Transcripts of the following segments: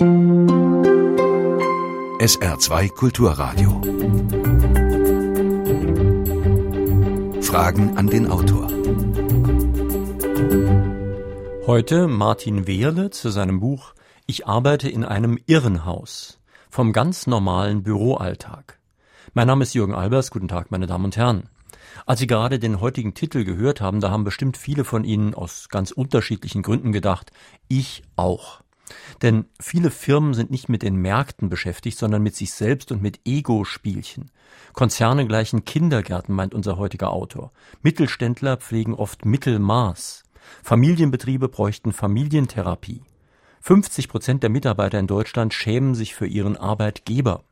SR2 Kulturradio. Fragen an den Autor. Heute Martin Wehrle zu seinem Buch Ich arbeite in einem Irrenhaus. Vom ganz normalen Büroalltag. Mein Name ist Jürgen Albers. Guten Tag, meine Damen und Herren. Als Sie gerade den heutigen Titel gehört haben, da haben bestimmt viele von Ihnen aus ganz unterschiedlichen Gründen gedacht, ich auch. Denn viele Firmen sind nicht mit den Märkten beschäftigt, sondern mit sich selbst und mit Ego-Spielchen. Konzerne gleichen Kindergärten, meint unser heutiger Autor. Mittelständler pflegen oft Mittelmaß. Familienbetriebe bräuchten Familientherapie. 50 Prozent der Mitarbeiter in Deutschland schämen sich für ihren Arbeitgeber.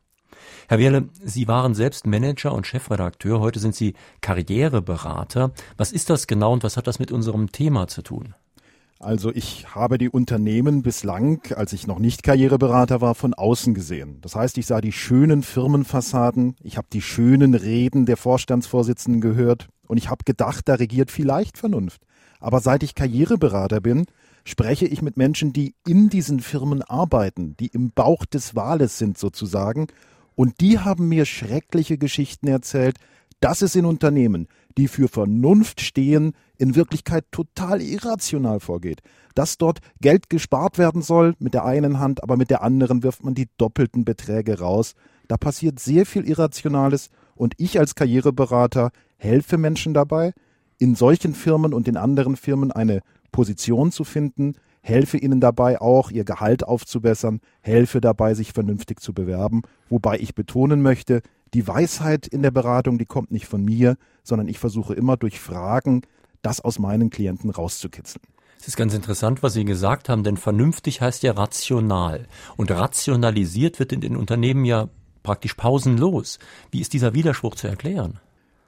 Herr Wehrle, Sie waren selbst Manager und Chefredakteur, heute sind Sie Karriereberater. Was ist das genau und was hat das mit unserem Thema zu tun? Also ich habe die Unternehmen bislang, als ich noch nicht Karriereberater war, von außen gesehen. Das heißt, ich sah die schönen Firmenfassaden, ich habe die schönen Reden der Vorstandsvorsitzenden gehört und ich habe gedacht, da regiert vielleicht Vernunft. Aber seit ich Karriereberater bin, spreche ich mit Menschen, die in diesen Firmen arbeiten, die im Bauch des Wales sind sozusagen und die haben mir schreckliche Geschichten erzählt, dass es in Unternehmen, die für Vernunft stehen, in Wirklichkeit total irrational vorgeht. Dass dort Geld gespart werden soll mit der einen Hand, aber mit der anderen wirft man die doppelten Beträge raus. Da passiert sehr viel Irrationales und ich als Karriereberater helfe Menschen dabei, in solchen Firmen und in anderen Firmen eine Position zu finden, helfe ihnen dabei auch, ihr Gehalt aufzubessern, helfe dabei, sich vernünftig zu bewerben, wobei ich betonen möchte, die Weisheit in der Beratung, die kommt nicht von mir, sondern ich versuche immer durch Fragen, das aus meinen Klienten rauszukitzeln. Es ist ganz interessant, was Sie gesagt haben, denn vernünftig heißt ja rational. Und rationalisiert wird in den Unternehmen ja praktisch pausenlos. Wie ist dieser Widerspruch zu erklären?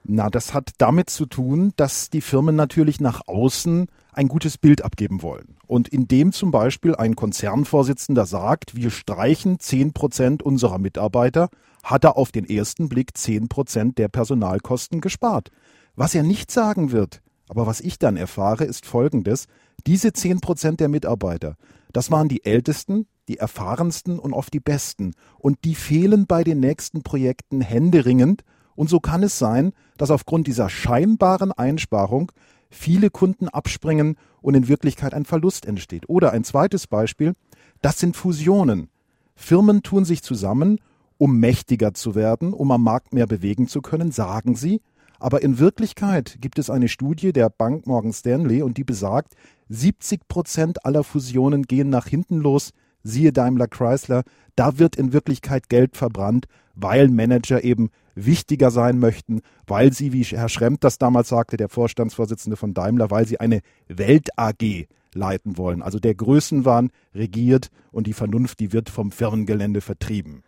Na, das hat damit zu tun, dass die Firmen natürlich nach außen ein gutes Bild abgeben wollen. Und indem zum Beispiel ein Konzernvorsitzender sagt, wir streichen zehn Prozent unserer Mitarbeiter, hat er auf den ersten Blick zehn Prozent der Personalkosten gespart. Was er nicht sagen wird, aber was ich dann erfahre, ist Folgendes. Diese zehn Prozent der Mitarbeiter, das waren die ältesten, die erfahrensten und oft die besten. Und die fehlen bei den nächsten Projekten händeringend, und so kann es sein, dass aufgrund dieser scheinbaren Einsparung viele Kunden abspringen und in Wirklichkeit ein Verlust entsteht. Oder ein zweites Beispiel, das sind Fusionen. Firmen tun sich zusammen, um mächtiger zu werden, um am Markt mehr bewegen zu können, sagen sie. Aber in Wirklichkeit gibt es eine Studie der Bank Morgan Stanley und die besagt, 70 Prozent aller Fusionen gehen nach hinten los, siehe Daimler Chrysler, da wird in Wirklichkeit Geld verbrannt, weil Manager eben wichtiger sein möchten, weil sie, wie Herr Schremp das damals sagte, der Vorstandsvorsitzende von Daimler, weil sie eine Welt AG leiten wollen. Also der Größenwahn regiert und die Vernunft, die wird vom Firmengelände vertrieben.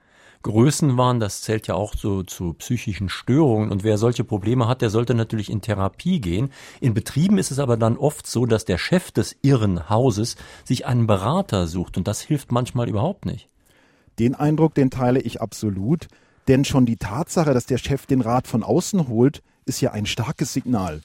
Größenwahn, das zählt ja auch so zu psychischen Störungen. Und wer solche Probleme hat, der sollte natürlich in Therapie gehen. In Betrieben ist es aber dann oft so, dass der Chef des irren Hauses sich einen Berater sucht. Und das hilft manchmal überhaupt nicht. Den Eindruck, den teile ich absolut. Denn schon die Tatsache, dass der Chef den Rat von außen holt, ist ja ein starkes Signal.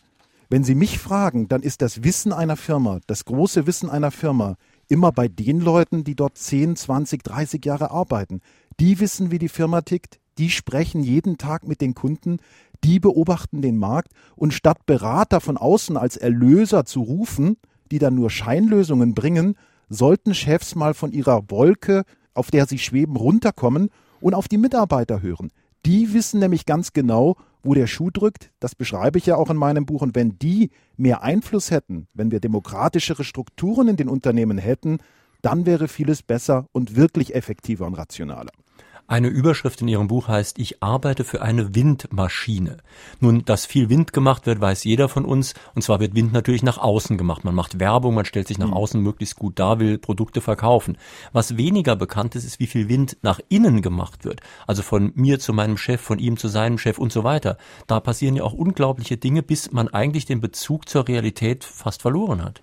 Wenn Sie mich fragen, dann ist das Wissen einer Firma, das große Wissen einer Firma, immer bei den Leuten, die dort 10, 20, 30 Jahre arbeiten. Die wissen, wie die Firma tickt, die sprechen jeden Tag mit den Kunden, die beobachten den Markt und statt Berater von außen als Erlöser zu rufen, die dann nur Scheinlösungen bringen, sollten Chefs mal von ihrer Wolke, auf der sie schweben, runterkommen und auf die Mitarbeiter hören. Die wissen nämlich ganz genau, wo der Schuh drückt. Das beschreibe ich ja auch in meinem Buch. Und wenn die mehr Einfluss hätten, wenn wir demokratischere Strukturen in den Unternehmen hätten, dann wäre vieles besser und wirklich effektiver und rationaler. Eine Überschrift in Ihrem Buch heißt, ich arbeite für eine Windmaschine. Nun, dass viel Wind gemacht wird, weiß jeder von uns. Und zwar wird Wind natürlich nach außen gemacht. Man macht Werbung, man stellt sich nach hm. außen möglichst gut dar, will Produkte verkaufen. Was weniger bekannt ist, ist, wie viel Wind nach innen gemacht wird. Also von mir zu meinem Chef, von ihm zu seinem Chef und so weiter. Da passieren ja auch unglaubliche Dinge, bis man eigentlich den Bezug zur Realität fast verloren hat.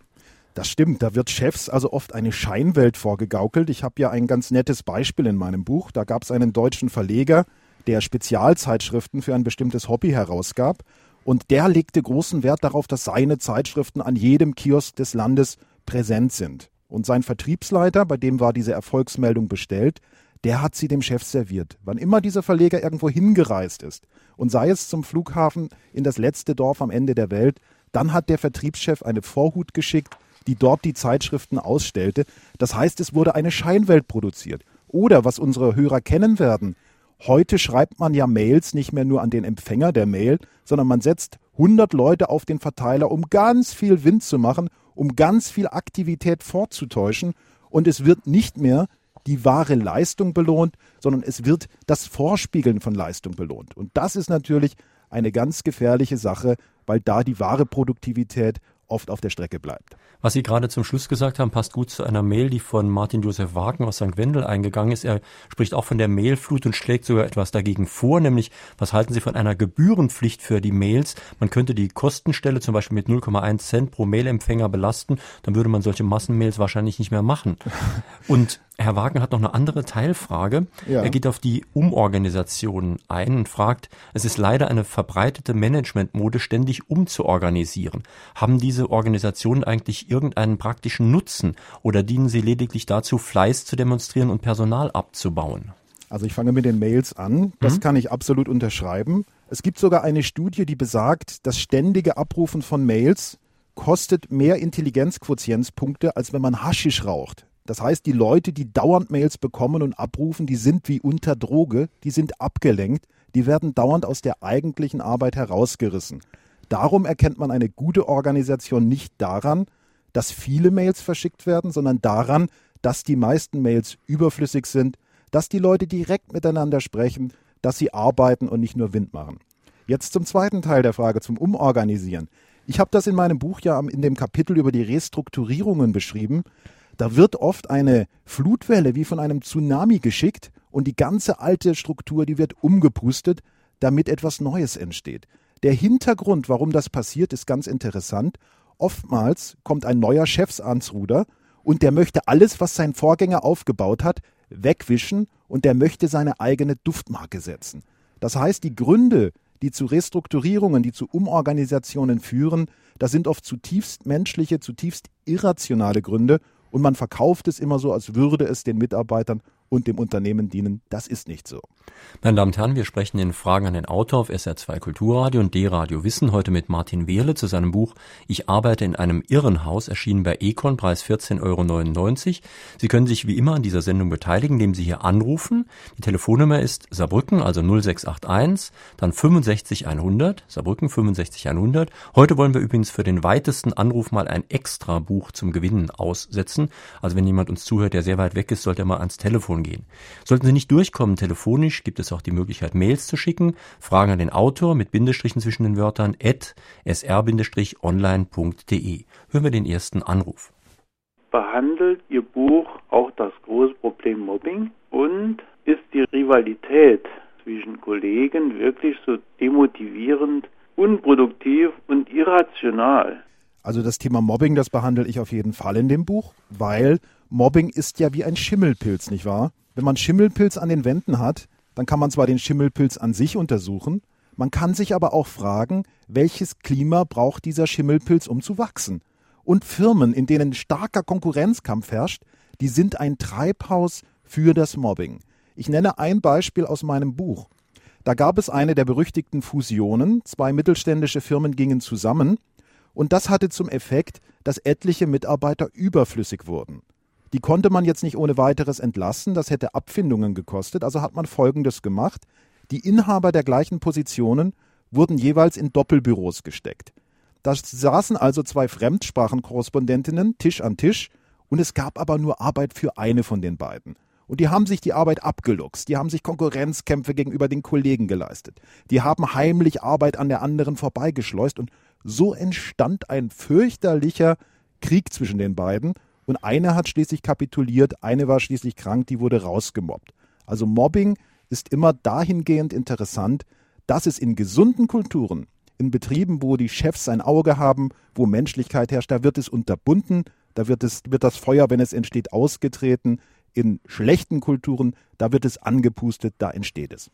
Das stimmt, da wird Chefs also oft eine Scheinwelt vorgegaukelt. Ich habe ja ein ganz nettes Beispiel in meinem Buch. Da gab es einen deutschen Verleger, der Spezialzeitschriften für ein bestimmtes Hobby herausgab. Und der legte großen Wert darauf, dass seine Zeitschriften an jedem Kiosk des Landes präsent sind. Und sein Vertriebsleiter, bei dem war diese Erfolgsmeldung bestellt, der hat sie dem Chef serviert. Wann immer dieser Verleger irgendwo hingereist ist und sei es zum Flughafen in das letzte Dorf am Ende der Welt, dann hat der Vertriebschef eine Vorhut geschickt, die dort die Zeitschriften ausstellte. Das heißt, es wurde eine Scheinwelt produziert. Oder was unsere Hörer kennen werden, heute schreibt man ja Mails nicht mehr nur an den Empfänger der Mail, sondern man setzt 100 Leute auf den Verteiler, um ganz viel Wind zu machen, um ganz viel Aktivität vorzutäuschen. Und es wird nicht mehr die wahre Leistung belohnt, sondern es wird das Vorspiegeln von Leistung belohnt. Und das ist natürlich eine ganz gefährliche Sache, weil da die wahre Produktivität oft auf der Strecke bleibt. Was Sie gerade zum Schluss gesagt haben, passt gut zu einer Mail, die von Martin Josef Wagen aus St. Wendel eingegangen ist. Er spricht auch von der Mailflut und schlägt sogar etwas dagegen vor, nämlich was halten Sie von einer Gebührenpflicht für die Mails? Man könnte die Kostenstelle zum Beispiel mit 0,1 Cent pro Mailempfänger belasten, dann würde man solche Massenmails wahrscheinlich nicht mehr machen. Und Herr Wagen hat noch eine andere Teilfrage. Ja. Er geht auf die Umorganisation ein und fragt, es ist leider eine verbreitete Managementmode, ständig umzuorganisieren. Haben diese Organisationen eigentlich irgendeinen praktischen Nutzen oder dienen sie lediglich dazu, Fleiß zu demonstrieren und Personal abzubauen? Also ich fange mit den Mails an. Das mhm. kann ich absolut unterschreiben. Es gibt sogar eine Studie, die besagt, das ständige Abrufen von Mails kostet mehr Intelligenzquotientspunkte, als wenn man Haschisch raucht. Das heißt, die Leute, die dauernd Mails bekommen und abrufen, die sind wie unter Droge, die sind abgelenkt, die werden dauernd aus der eigentlichen Arbeit herausgerissen. Darum erkennt man eine gute Organisation nicht daran, dass viele Mails verschickt werden, sondern daran, dass die meisten Mails überflüssig sind, dass die Leute direkt miteinander sprechen, dass sie arbeiten und nicht nur Wind machen. Jetzt zum zweiten Teil der Frage, zum Umorganisieren. Ich habe das in meinem Buch ja in dem Kapitel über die Restrukturierungen beschrieben. Da wird oft eine Flutwelle wie von einem Tsunami geschickt und die ganze alte Struktur, die wird umgepustet, damit etwas Neues entsteht. Der Hintergrund, warum das passiert, ist ganz interessant. Oftmals kommt ein neuer Chef ans Ruder und der möchte alles, was sein Vorgänger aufgebaut hat, wegwischen und der möchte seine eigene Duftmarke setzen. Das heißt, die Gründe, die zu Restrukturierungen, die zu Umorganisationen führen, das sind oft zutiefst menschliche, zutiefst irrationale Gründe und man verkauft es immer so, als würde es den Mitarbeitern und dem Unternehmen dienen. Das ist nicht so. Meine Damen und Herren, wir sprechen in Fragen an den Autor auf SR2 Kulturradio und D-Radio Wissen heute mit Martin Wehrle zu seinem Buch Ich arbeite in einem Irrenhaus, erschienen bei Econ, Preis 14,99 Euro. Sie können sich wie immer an dieser Sendung beteiligen, indem Sie hier anrufen. Die Telefonnummer ist Saarbrücken, also 0681, dann 65100, Saarbrücken 65100. Heute wollen wir übrigens für den weitesten Anruf mal ein extra Buch zum Gewinnen aussetzen. Also wenn jemand uns zuhört, der sehr weit weg ist, sollte er mal ans Telefon gehen. Sollten Sie nicht durchkommen telefonisch, gibt es auch die Möglichkeit, Mails zu schicken. Fragen an den Autor mit Bindestrichen zwischen den Wörtern at sr-online.de. Hören wir den ersten Anruf. Behandelt Ihr Buch auch das große Problem Mobbing und ist die Rivalität zwischen Kollegen wirklich so demotivierend, unproduktiv und irrational? Also das Thema Mobbing, das behandle ich auf jeden Fall in dem Buch, weil Mobbing ist ja wie ein Schimmelpilz, nicht wahr? Wenn man Schimmelpilz an den Wänden hat, dann kann man zwar den Schimmelpilz an sich untersuchen, man kann sich aber auch fragen, welches Klima braucht dieser Schimmelpilz, um zu wachsen? Und Firmen, in denen starker Konkurrenzkampf herrscht, die sind ein Treibhaus für das Mobbing. Ich nenne ein Beispiel aus meinem Buch. Da gab es eine der berüchtigten Fusionen, zwei mittelständische Firmen gingen zusammen, und das hatte zum Effekt, dass etliche Mitarbeiter überflüssig wurden. Die konnte man jetzt nicht ohne weiteres entlassen, das hätte Abfindungen gekostet, also hat man Folgendes gemacht. Die Inhaber der gleichen Positionen wurden jeweils in Doppelbüros gesteckt. Da saßen also zwei Fremdsprachenkorrespondentinnen Tisch an Tisch und es gab aber nur Arbeit für eine von den beiden. Und die haben sich die Arbeit abgeluchst, die haben sich Konkurrenzkämpfe gegenüber den Kollegen geleistet, die haben heimlich Arbeit an der anderen vorbeigeschleust und so entstand ein fürchterlicher Krieg zwischen den beiden und eine hat schließlich kapituliert, eine war schließlich krank, die wurde rausgemobbt. Also Mobbing ist immer dahingehend interessant, dass es in gesunden Kulturen, in Betrieben, wo die Chefs ein Auge haben, wo Menschlichkeit herrscht, da wird es unterbunden, da wird, es, wird das Feuer, wenn es entsteht, ausgetreten. In schlechten Kulturen, da wird es angepustet, da entsteht es.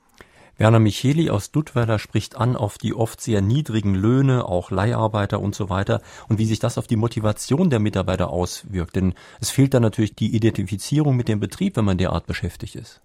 Werner Micheli aus Duttweiler spricht an auf die oft sehr niedrigen Löhne, auch Leiharbeiter und so weiter und wie sich das auf die Motivation der Mitarbeiter auswirkt. Denn es fehlt dann natürlich die Identifizierung mit dem Betrieb, wenn man derart beschäftigt ist.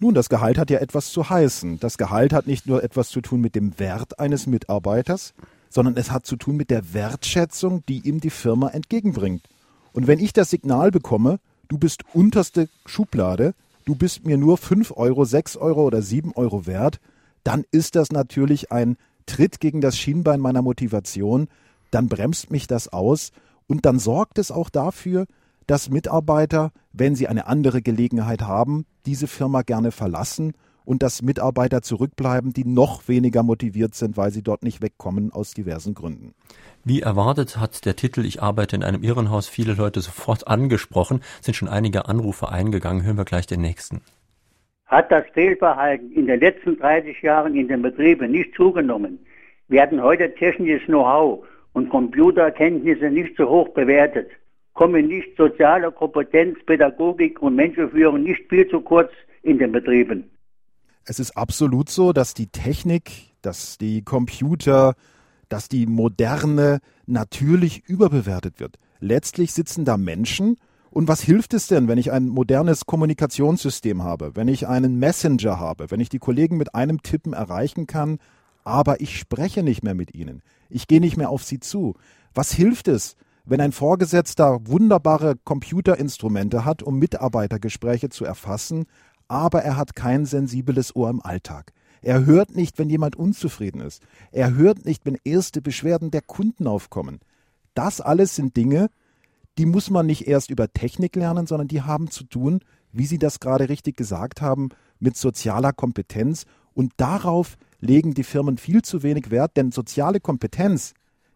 Nun, das Gehalt hat ja etwas zu heißen. Das Gehalt hat nicht nur etwas zu tun mit dem Wert eines Mitarbeiters, sondern es hat zu tun mit der Wertschätzung, die ihm die Firma entgegenbringt. Und wenn ich das Signal bekomme, du bist unterste Schublade, du bist mir nur 5 Euro, 6 Euro oder 7 Euro wert, dann ist das natürlich ein Tritt gegen das Schienbein meiner Motivation, dann bremst mich das aus. Und dann sorgt es auch dafür, dass Mitarbeiter, wenn sie eine andere Gelegenheit haben, diese Firma gerne verlassen und dass Mitarbeiter zurückbleiben, die noch weniger motiviert sind, weil sie dort nicht wegkommen aus diversen Gründen. Wie erwartet hat der Titel Ich arbeite in einem Irrenhaus viele Leute sofort angesprochen, sind schon einige Anrufe eingegangen. Hören wir gleich den nächsten. Hat das Fehlverhalten in den letzten 30 Jahren in den Betrieben nicht zugenommen, werden heute technisches Know-how und Computerkenntnisse nicht so hoch bewertet, kommen nicht soziale Kompetenz, Pädagogik und Menschenführung nicht viel zu kurz in den Betrieben. Es ist absolut so, dass die Technik, dass die Computer, dass die Moderne natürlich überbewertet wird. Letztlich sitzen da Menschen. Und was hilft es denn, wenn ich ein modernes Kommunikationssystem habe, wenn ich einen Messenger habe, wenn ich die Kollegen mit einem Tippen erreichen kann, aber ich spreche nicht mehr mit ihnen, ich gehe nicht mehr auf sie zu. Was hilft es, wenn ein Vorgesetzter wunderbare Computerinstrumente hat, um Mitarbeitergespräche zu erfassen, aber er hat kein sensibles Ohr im Alltag. Er hört nicht, wenn jemand unzufrieden ist. Er hört nicht, wenn erste Beschwerden der Kunden aufkommen. Das alles sind Dinge, die muss man nicht erst über Technik lernen, sondern die haben zu tun, wie Sie das gerade richtig gesagt haben, mit sozialer Kompetenz. Und darauf legen die Firmen viel zu wenig Wert, denn soziale Kompetenz,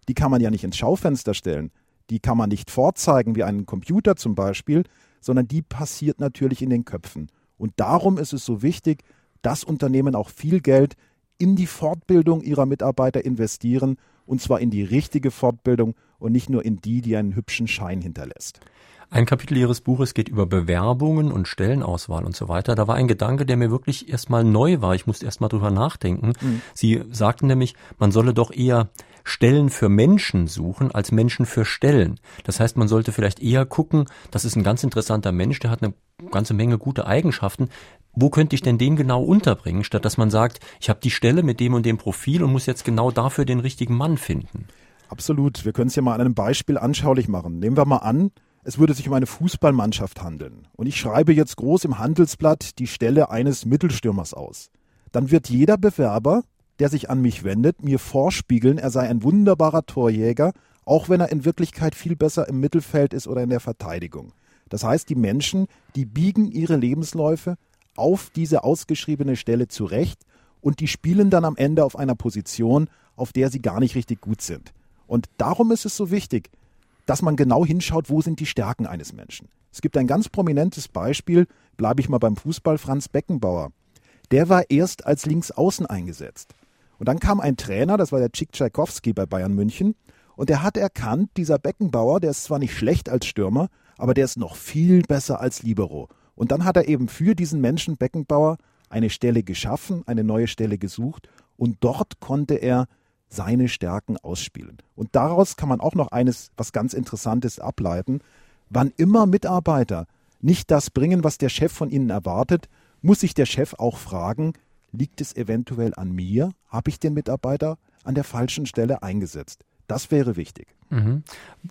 die kann man ja nicht ins Schaufenster stellen. Die kann man nicht vorzeigen wie einen Computer zum Beispiel, sondern die passiert natürlich in den Köpfen. Und darum ist es so wichtig, dass Unternehmen auch viel Geld in die Fortbildung ihrer Mitarbeiter investieren, und zwar in die richtige Fortbildung und nicht nur in die, die einen hübschen Schein hinterlässt. Ein Kapitel Ihres Buches geht über Bewerbungen und Stellenauswahl und so weiter. Da war ein Gedanke, der mir wirklich erstmal neu war. Ich musste erstmal drüber nachdenken. Mhm. Sie sagten nämlich, man solle doch eher Stellen für Menschen suchen als Menschen für Stellen. Das heißt, man sollte vielleicht eher gucken, das ist ein ganz interessanter Mensch, der hat eine ganze Menge gute Eigenschaften. Wo könnte ich denn den genau unterbringen, statt dass man sagt, ich habe die Stelle mit dem und dem Profil und muss jetzt genau dafür den richtigen Mann finden? Absolut. Wir können es ja mal an einem Beispiel anschaulich machen. Nehmen wir mal an, es würde sich um eine Fußballmannschaft handeln. Und ich schreibe jetzt groß im Handelsblatt die Stelle eines Mittelstürmers aus. Dann wird jeder Bewerber der sich an mich wendet, mir vorspiegeln, er sei ein wunderbarer Torjäger, auch wenn er in Wirklichkeit viel besser im Mittelfeld ist oder in der Verteidigung. Das heißt, die Menschen, die biegen ihre Lebensläufe auf diese ausgeschriebene Stelle zurecht und die spielen dann am Ende auf einer Position, auf der sie gar nicht richtig gut sind. Und darum ist es so wichtig, dass man genau hinschaut, wo sind die Stärken eines Menschen. Es gibt ein ganz prominentes Beispiel, bleibe ich mal beim Fußball, Franz Beckenbauer. Der war erst als Linksaußen eingesetzt. Und dann kam ein Trainer, das war der Chick Tchaikovsky bei Bayern München, und der hat erkannt, dieser Beckenbauer, der ist zwar nicht schlecht als Stürmer, aber der ist noch viel besser als Libero. Und dann hat er eben für diesen Menschen Beckenbauer eine Stelle geschaffen, eine neue Stelle gesucht und dort konnte er seine Stärken ausspielen. Und daraus kann man auch noch eines, was ganz Interessantes ableiten. Wann immer Mitarbeiter nicht das bringen, was der Chef von ihnen erwartet, muss sich der Chef auch fragen, liegt es eventuell an mir? Habe ich den Mitarbeiter an der falschen Stelle eingesetzt? Das wäre wichtig. Mhm.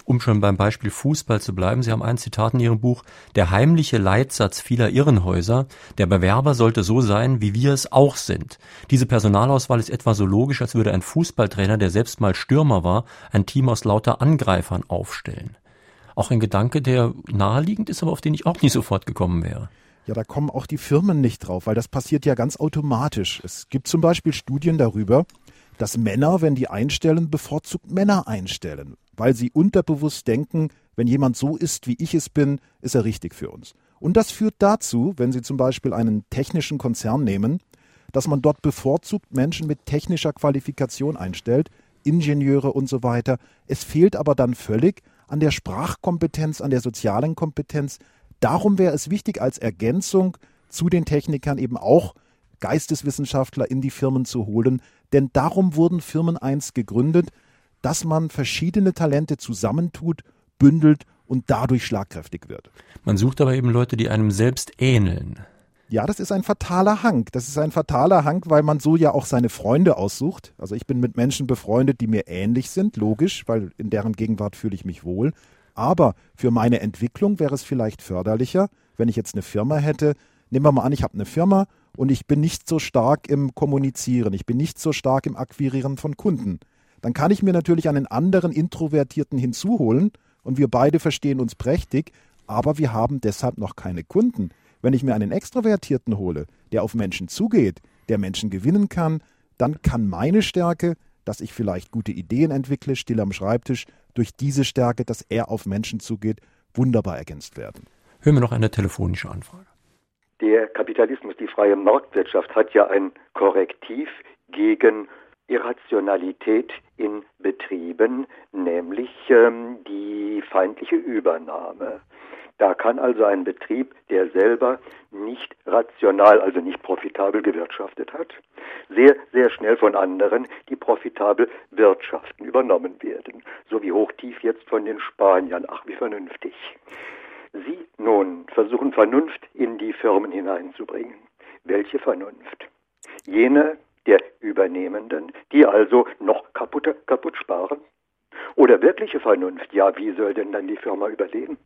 Um schon beim Beispiel Fußball zu bleiben, Sie haben ein Zitat in Ihrem Buch, der heimliche Leitsatz vieler Irrenhäuser, der Bewerber sollte so sein, wie wir es auch sind. Diese Personalauswahl ist etwa so logisch, als würde ein Fußballtrainer, der selbst mal Stürmer war, ein Team aus lauter Angreifern aufstellen. Auch ein Gedanke, der naheliegend ist, aber auf den ich auch nicht sofort gekommen wäre. Ja, da kommen auch die Firmen nicht drauf, weil das passiert ja ganz automatisch. Es gibt zum Beispiel Studien darüber, dass Männer, wenn die einstellen, bevorzugt Männer einstellen, weil sie unterbewusst denken, wenn jemand so ist, wie ich es bin, ist er richtig für uns. Und das führt dazu, wenn Sie zum Beispiel einen technischen Konzern nehmen, dass man dort bevorzugt Menschen mit technischer Qualifikation einstellt, Ingenieure und so weiter. Es fehlt aber dann völlig an der Sprachkompetenz, an der sozialen Kompetenz, Darum wäre es wichtig, als Ergänzung zu den Technikern eben auch Geisteswissenschaftler in die Firmen zu holen, denn darum wurden Firmen einst gegründet, dass man verschiedene Talente zusammentut, bündelt und dadurch schlagkräftig wird. Man sucht aber eben Leute, die einem selbst ähneln. Ja, das ist ein fataler Hang. Das ist ein fataler Hang, weil man so ja auch seine Freunde aussucht. Also ich bin mit Menschen befreundet, die mir ähnlich sind, logisch, weil in deren Gegenwart fühle ich mich wohl. Aber für meine Entwicklung wäre es vielleicht förderlicher, wenn ich jetzt eine Firma hätte. Nehmen wir mal an, ich habe eine Firma und ich bin nicht so stark im Kommunizieren, ich bin nicht so stark im Akquirieren von Kunden. Dann kann ich mir natürlich einen anderen Introvertierten hinzuholen und wir beide verstehen uns prächtig, aber wir haben deshalb noch keine Kunden. Wenn ich mir einen Extrovertierten hole, der auf Menschen zugeht, der Menschen gewinnen kann, dann kann meine Stärke, dass ich vielleicht gute Ideen entwickle, still am Schreibtisch, durch diese Stärke, dass er auf Menschen zugeht, wunderbar ergänzt werden. Hören wir noch eine telefonische Anfrage. Der Kapitalismus, die freie Marktwirtschaft hat ja ein Korrektiv gegen Irrationalität in Betrieben, nämlich ähm, die feindliche Übernahme. Da kann also ein Betrieb, der selber nicht rational, also nicht profitabel gewirtschaftet hat, sehr, sehr schnell von anderen, die profitabel wirtschaften, übernommen werden. So wie hochtief jetzt von den Spaniern. Ach, wie vernünftig. Sie nun versuchen Vernunft in die Firmen hineinzubringen. Welche Vernunft? Jene der Übernehmenden, die also noch kaputt, kaputt sparen? Oder wirkliche Vernunft? Ja, wie soll denn dann die Firma überleben?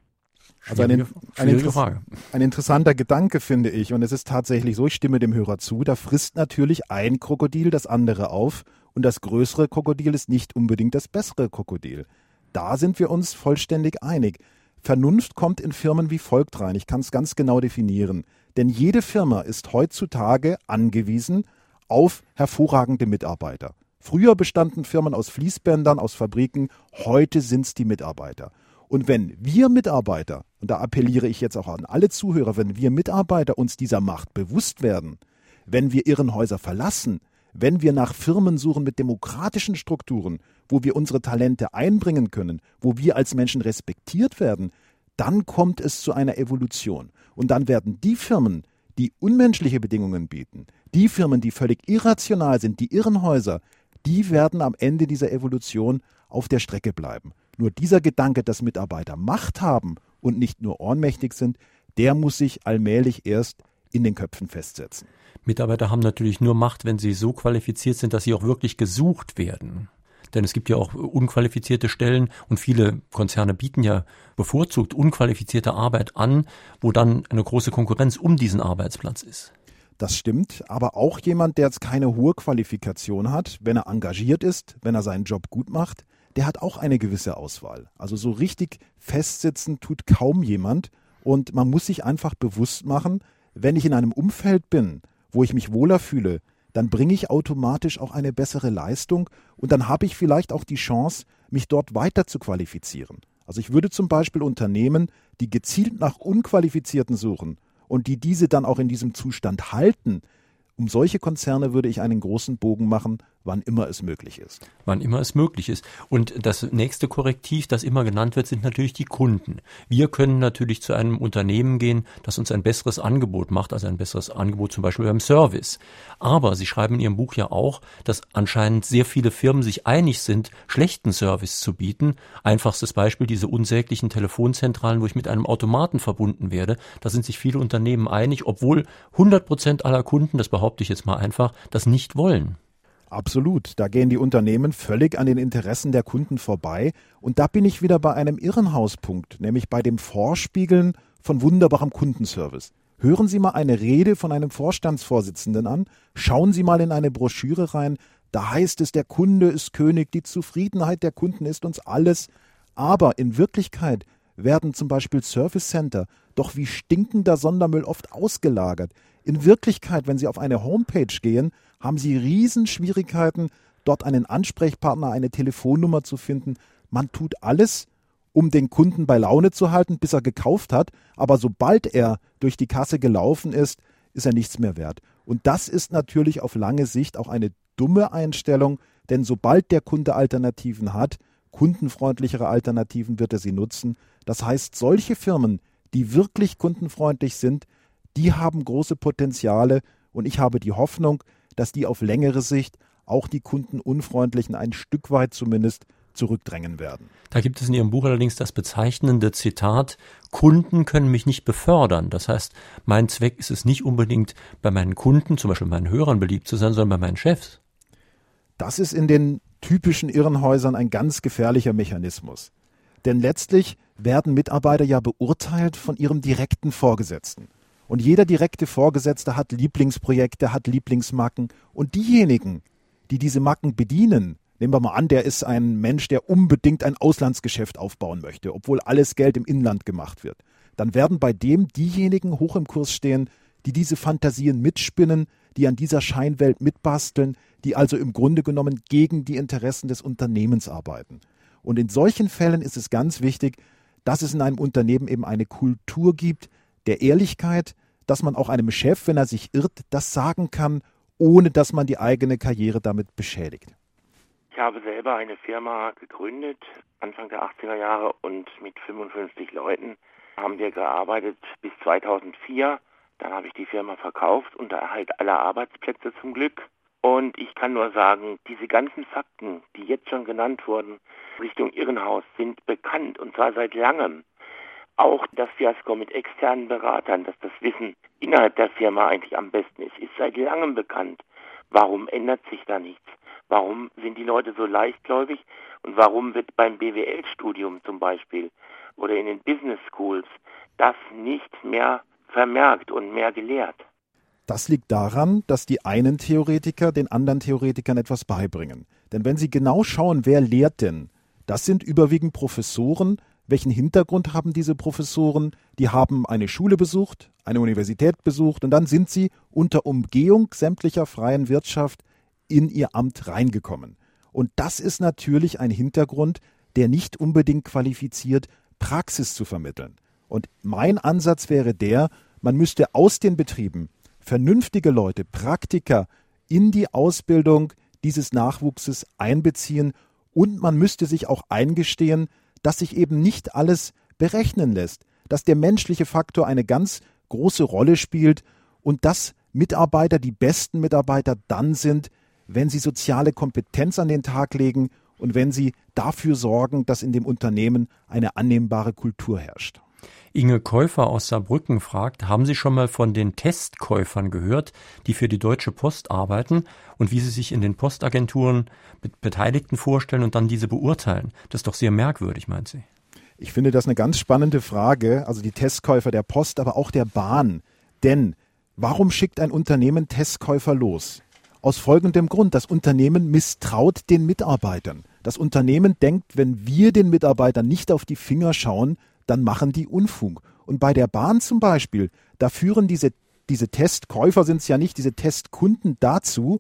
Also ein, ein, Inter ein, interessanter Gedanke finde ich, und es ist tatsächlich so, ich stimme dem Hörer zu, da frisst natürlich ein Krokodil das andere auf und das größere Krokodil ist nicht unbedingt das bessere Krokodil. Da sind wir uns vollständig einig. Vernunft kommt in Firmen wie folgt rein, ich kann es ganz genau definieren. Denn jede Firma ist heutzutage angewiesen auf hervorragende Mitarbeiter. Früher bestanden Firmen aus Fließbändern, aus Fabriken, heute sind es die Mitarbeiter. Und wenn wir Mitarbeiter, und da appelliere ich jetzt auch an alle Zuhörer, wenn wir Mitarbeiter uns dieser Macht bewusst werden, wenn wir Irrenhäuser verlassen, wenn wir nach Firmen suchen mit demokratischen Strukturen, wo wir unsere Talente einbringen können, wo wir als Menschen respektiert werden, dann kommt es zu einer Evolution. Und dann werden die Firmen, die unmenschliche Bedingungen bieten, die Firmen, die völlig irrational sind, die Irrenhäuser, die werden am Ende dieser Evolution auf der Strecke bleiben. Nur dieser Gedanke, dass Mitarbeiter Macht haben und nicht nur ohnmächtig sind, der muss sich allmählich erst in den Köpfen festsetzen. Mitarbeiter haben natürlich nur Macht, wenn sie so qualifiziert sind, dass sie auch wirklich gesucht werden. Denn es gibt ja auch unqualifizierte Stellen und viele Konzerne bieten ja bevorzugt unqualifizierte Arbeit an, wo dann eine große Konkurrenz um diesen Arbeitsplatz ist. Das stimmt, aber auch jemand, der jetzt keine hohe Qualifikation hat, wenn er engagiert ist, wenn er seinen Job gut macht, der hat auch eine gewisse Auswahl. Also so richtig festsitzen tut kaum jemand und man muss sich einfach bewusst machen, wenn ich in einem Umfeld bin, wo ich mich wohler fühle, dann bringe ich automatisch auch eine bessere Leistung und dann habe ich vielleicht auch die Chance, mich dort weiter zu qualifizieren. Also ich würde zum Beispiel Unternehmen, die gezielt nach Unqualifizierten suchen und die diese dann auch in diesem Zustand halten, um solche Konzerne würde ich einen großen Bogen machen, wann immer es möglich ist. Wann immer es möglich ist. Und das nächste Korrektiv, das immer genannt wird, sind natürlich die Kunden. Wir können natürlich zu einem Unternehmen gehen, das uns ein besseres Angebot macht, also ein besseres Angebot zum Beispiel beim Service. Aber Sie schreiben in Ihrem Buch ja auch, dass anscheinend sehr viele Firmen sich einig sind, schlechten Service zu bieten. Einfachstes Beispiel diese unsäglichen Telefonzentralen, wo ich mit einem Automaten verbunden werde. Da sind sich viele Unternehmen einig, obwohl 100 Prozent aller Kunden, das behaupte ich jetzt mal einfach, das nicht wollen. Absolut. Da gehen die Unternehmen völlig an den Interessen der Kunden vorbei. Und da bin ich wieder bei einem Irrenhauspunkt, nämlich bei dem Vorspiegeln von wunderbarem Kundenservice. Hören Sie mal eine Rede von einem Vorstandsvorsitzenden an, schauen Sie mal in eine Broschüre rein, da heißt es, der Kunde ist König, die Zufriedenheit der Kunden ist uns alles. Aber in Wirklichkeit werden zum Beispiel Service Center doch wie stinkender Sondermüll oft ausgelagert. In Wirklichkeit, wenn Sie auf eine Homepage gehen, haben Sie Riesenschwierigkeiten, dort einen Ansprechpartner, eine Telefonnummer zu finden. Man tut alles, um den Kunden bei Laune zu halten, bis er gekauft hat, aber sobald er durch die Kasse gelaufen ist, ist er nichts mehr wert. Und das ist natürlich auf lange Sicht auch eine dumme Einstellung, denn sobald der Kunde Alternativen hat, kundenfreundlichere Alternativen wird er sie nutzen. Das heißt, solche Firmen, die wirklich kundenfreundlich sind, die haben große Potenziale Und ich habe die Hoffnung, dass die auf längere Sicht auch die Kundenunfreundlichen ein Stück weit zumindest zurückdrängen werden. Da gibt es in Ihrem Buch allerdings das bezeichnende Zitat, Kunden können mich nicht befördern. Das heißt, mein Zweck ist es nicht unbedingt bei meinen Kunden, zum Beispiel meinen Hörern beliebt zu sein, sondern bei meinen Chefs. Das ist in den typischen Irrenhäusern ein ganz gefährlicher Mechanismus. Denn letztlich werden Mitarbeiter ja beurteilt von ihrem direkten Vorgesetzten. Und jeder direkte Vorgesetzte hat Lieblingsprojekte, hat Lieblingsmacken. Und diejenigen, die diese Macken bedienen, nehmen wir mal an, der ist ein Mensch, der unbedingt ein Auslandsgeschäft aufbauen möchte, obwohl alles Geld im Inland gemacht wird, dann werden bei dem diejenigen hoch im Kurs stehen, die diese Fantasien mitspinnen, die an dieser Scheinwelt mitbasteln, die also im Grunde genommen gegen die Interessen des Unternehmens arbeiten. Und in solchen Fällen ist es ganz wichtig, dass es in einem Unternehmen eben eine Kultur gibt der Ehrlichkeit, dass man auch einem Chef, wenn er sich irrt, das sagen kann, ohne dass man die eigene Karriere damit beschädigt. Ich habe selber eine Firma gegründet, Anfang der 80er Jahre und mit 55 Leuten haben wir gearbeitet bis 2004. Dann habe ich die Firma verkauft unter Erhalt aller Arbeitsplätze zum Glück. Und ich kann nur sagen, diese ganzen Fakten, die jetzt schon genannt wurden, Richtung Irrenhaus, sind bekannt und zwar seit langem. Auch das Fiasko mit externen Beratern, dass das Wissen innerhalb der Firma eigentlich am besten ist, ist seit langem bekannt. Warum ändert sich da nichts? Warum sind die Leute so leichtgläubig? Und warum wird beim BWL-Studium zum Beispiel oder in den Business Schools das nicht mehr vermerkt und mehr gelehrt? Das liegt daran, dass die einen Theoretiker den anderen Theoretikern etwas beibringen. Denn wenn Sie genau schauen, wer lehrt denn, das sind überwiegend Professoren. Welchen Hintergrund haben diese Professoren? Die haben eine Schule besucht, eine Universität besucht und dann sind sie unter Umgehung sämtlicher freien Wirtschaft in ihr Amt reingekommen. Und das ist natürlich ein Hintergrund, der nicht unbedingt qualifiziert, Praxis zu vermitteln. Und mein Ansatz wäre der, man müsste aus den Betrieben vernünftige Leute, Praktiker in die Ausbildung dieses Nachwuchses einbeziehen und man müsste sich auch eingestehen, dass sich eben nicht alles berechnen lässt, dass der menschliche Faktor eine ganz große Rolle spielt und dass Mitarbeiter die besten Mitarbeiter dann sind, wenn sie soziale Kompetenz an den Tag legen und wenn sie dafür sorgen, dass in dem Unternehmen eine annehmbare Kultur herrscht. Inge Käufer aus Saarbrücken fragt, haben Sie schon mal von den Testkäufern gehört, die für die Deutsche Post arbeiten und wie sie sich in den Postagenturen mit Beteiligten vorstellen und dann diese beurteilen? Das ist doch sehr merkwürdig, meint sie. Ich finde das eine ganz spannende Frage, also die Testkäufer der Post, aber auch der Bahn. Denn warum schickt ein Unternehmen Testkäufer los? Aus folgendem Grund, das Unternehmen misstraut den Mitarbeitern. Das Unternehmen denkt, wenn wir den Mitarbeitern nicht auf die Finger schauen, dann machen die Unfug. Und bei der Bahn zum Beispiel, da führen diese, diese Testkäufer sind es ja nicht, diese Testkunden dazu,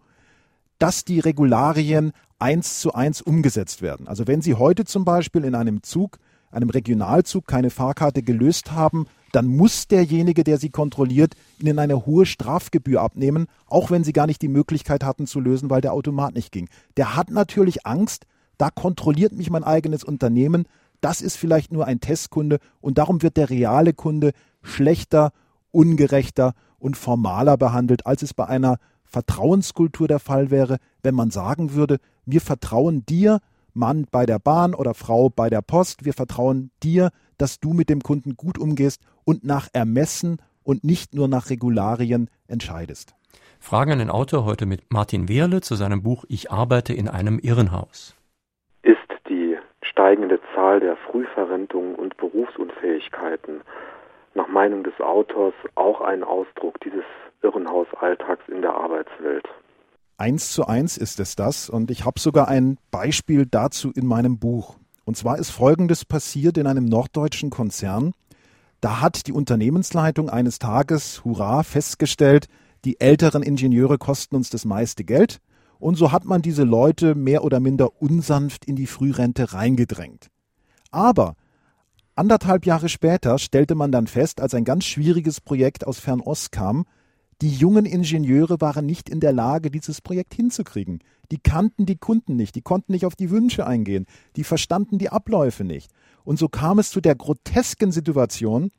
dass die Regularien eins zu eins umgesetzt werden. Also wenn Sie heute zum Beispiel in einem Zug, einem Regionalzug keine Fahrkarte gelöst haben, dann muss derjenige, der Sie kontrolliert, Ihnen eine hohe Strafgebühr abnehmen, auch wenn Sie gar nicht die Möglichkeit hatten zu lösen, weil der Automat nicht ging. Der hat natürlich Angst, da kontrolliert mich mein eigenes Unternehmen, das ist vielleicht nur ein Testkunde und darum wird der reale Kunde schlechter, ungerechter und formaler behandelt, als es bei einer Vertrauenskultur der Fall wäre, wenn man sagen würde, wir vertrauen dir, Mann bei der Bahn oder Frau bei der Post, wir vertrauen dir, dass du mit dem Kunden gut umgehst und nach Ermessen und nicht nur nach Regularien entscheidest. Fragen an den Autor heute mit Martin Wehrle zu seinem Buch Ich arbeite in einem Irrenhaus steigende Zahl der Frühverrentung und Berufsunfähigkeiten nach Meinung des Autors auch ein Ausdruck dieses Irrenhausalltags in der Arbeitswelt. Eins zu eins ist es das und ich habe sogar ein Beispiel dazu in meinem Buch. Und zwar ist Folgendes passiert in einem norddeutschen Konzern. Da hat die Unternehmensleitung eines Tages, hurra, festgestellt, die älteren Ingenieure kosten uns das meiste Geld und so hat man diese Leute mehr oder minder unsanft in die Frührente reingedrängt. Aber anderthalb Jahre später stellte man dann fest, als ein ganz schwieriges Projekt aus Fernost kam, die jungen Ingenieure waren nicht in der Lage, dieses Projekt hinzukriegen. Die kannten die Kunden nicht, die konnten nicht auf die Wünsche eingehen, die verstanden die Abläufe nicht. Und so kam es zu der grotesken Situation,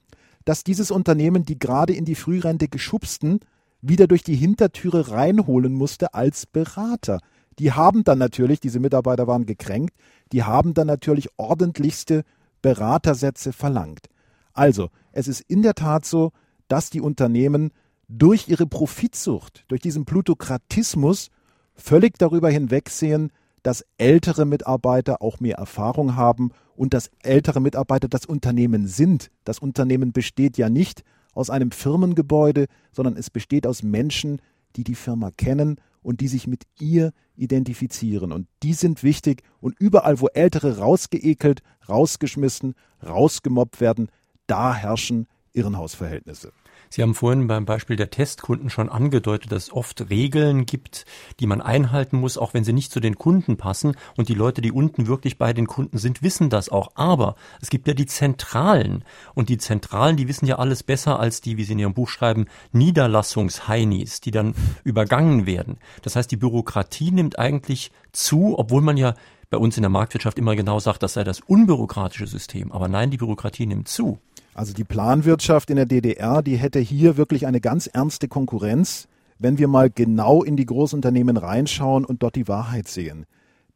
dass dieses Unternehmen die gerade in die Frührente geschubsten wieder durch die Hintertüre reinholen musste als Berater. Die haben dann natürlich, diese Mitarbeiter waren gekränkt, die haben dann natürlich ordentlichste Beratersätze verlangt. Also, es ist in der Tat so, dass die Unternehmen durch ihre Profitsucht, durch diesen Plutokratismus völlig darüber hinwegsehen, dass ältere Mitarbeiter auch mehr Erfahrung haben und dass ältere Mitarbeiter das Unternehmen sind. Das Unternehmen besteht ja nicht aus einem Firmengebäude, sondern es besteht aus Menschen, die die Firma kennen und die sich mit ihr identifizieren. Und die sind wichtig. Und überall, wo Ältere rausgeekelt, rausgeschmissen, rausgemobbt werden, da herrschen Irrenhausverhältnisse. Sie haben vorhin beim Beispiel der Testkunden schon angedeutet, dass es oft Regeln gibt, die man einhalten muss, auch wenn sie nicht zu den Kunden passen. Und die Leute, die unten wirklich bei den Kunden sind, wissen das auch. Aber es gibt ja die Zentralen. Und die Zentralen, die wissen ja alles besser als die, wie Sie in Ihrem Buch schreiben, Niederlassungsheinis, die dann übergangen werden. Das heißt, die Bürokratie nimmt eigentlich zu, obwohl man ja bei uns in der Marktwirtschaft immer genau sagt, das sei das unbürokratische System. Aber nein, die Bürokratie nimmt zu. Also die Planwirtschaft in der DDR, die hätte hier wirklich eine ganz ernste Konkurrenz, wenn wir mal genau in die Großunternehmen reinschauen und dort die Wahrheit sehen.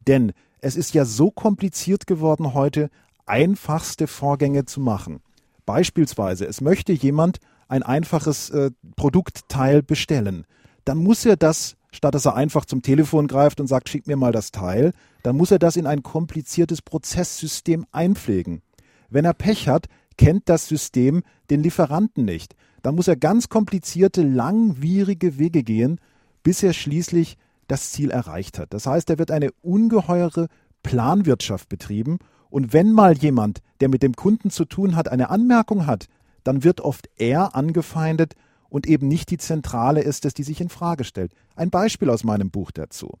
Denn es ist ja so kompliziert geworden heute, einfachste Vorgänge zu machen. Beispielsweise, es möchte jemand ein einfaches äh, Produktteil bestellen. Dann muss er das, statt dass er einfach zum Telefon greift und sagt, schick mir mal das Teil, dann muss er das in ein kompliziertes Prozesssystem einpflegen. Wenn er Pech hat, kennt das System den Lieferanten nicht. Da muss er ganz komplizierte, langwierige Wege gehen, bis er schließlich das Ziel erreicht hat. Das heißt, da wird eine ungeheure Planwirtschaft betrieben und wenn mal jemand, der mit dem Kunden zu tun hat, eine Anmerkung hat, dann wird oft er angefeindet und eben nicht die Zentrale ist es, die sich in Frage stellt. Ein Beispiel aus meinem Buch dazu.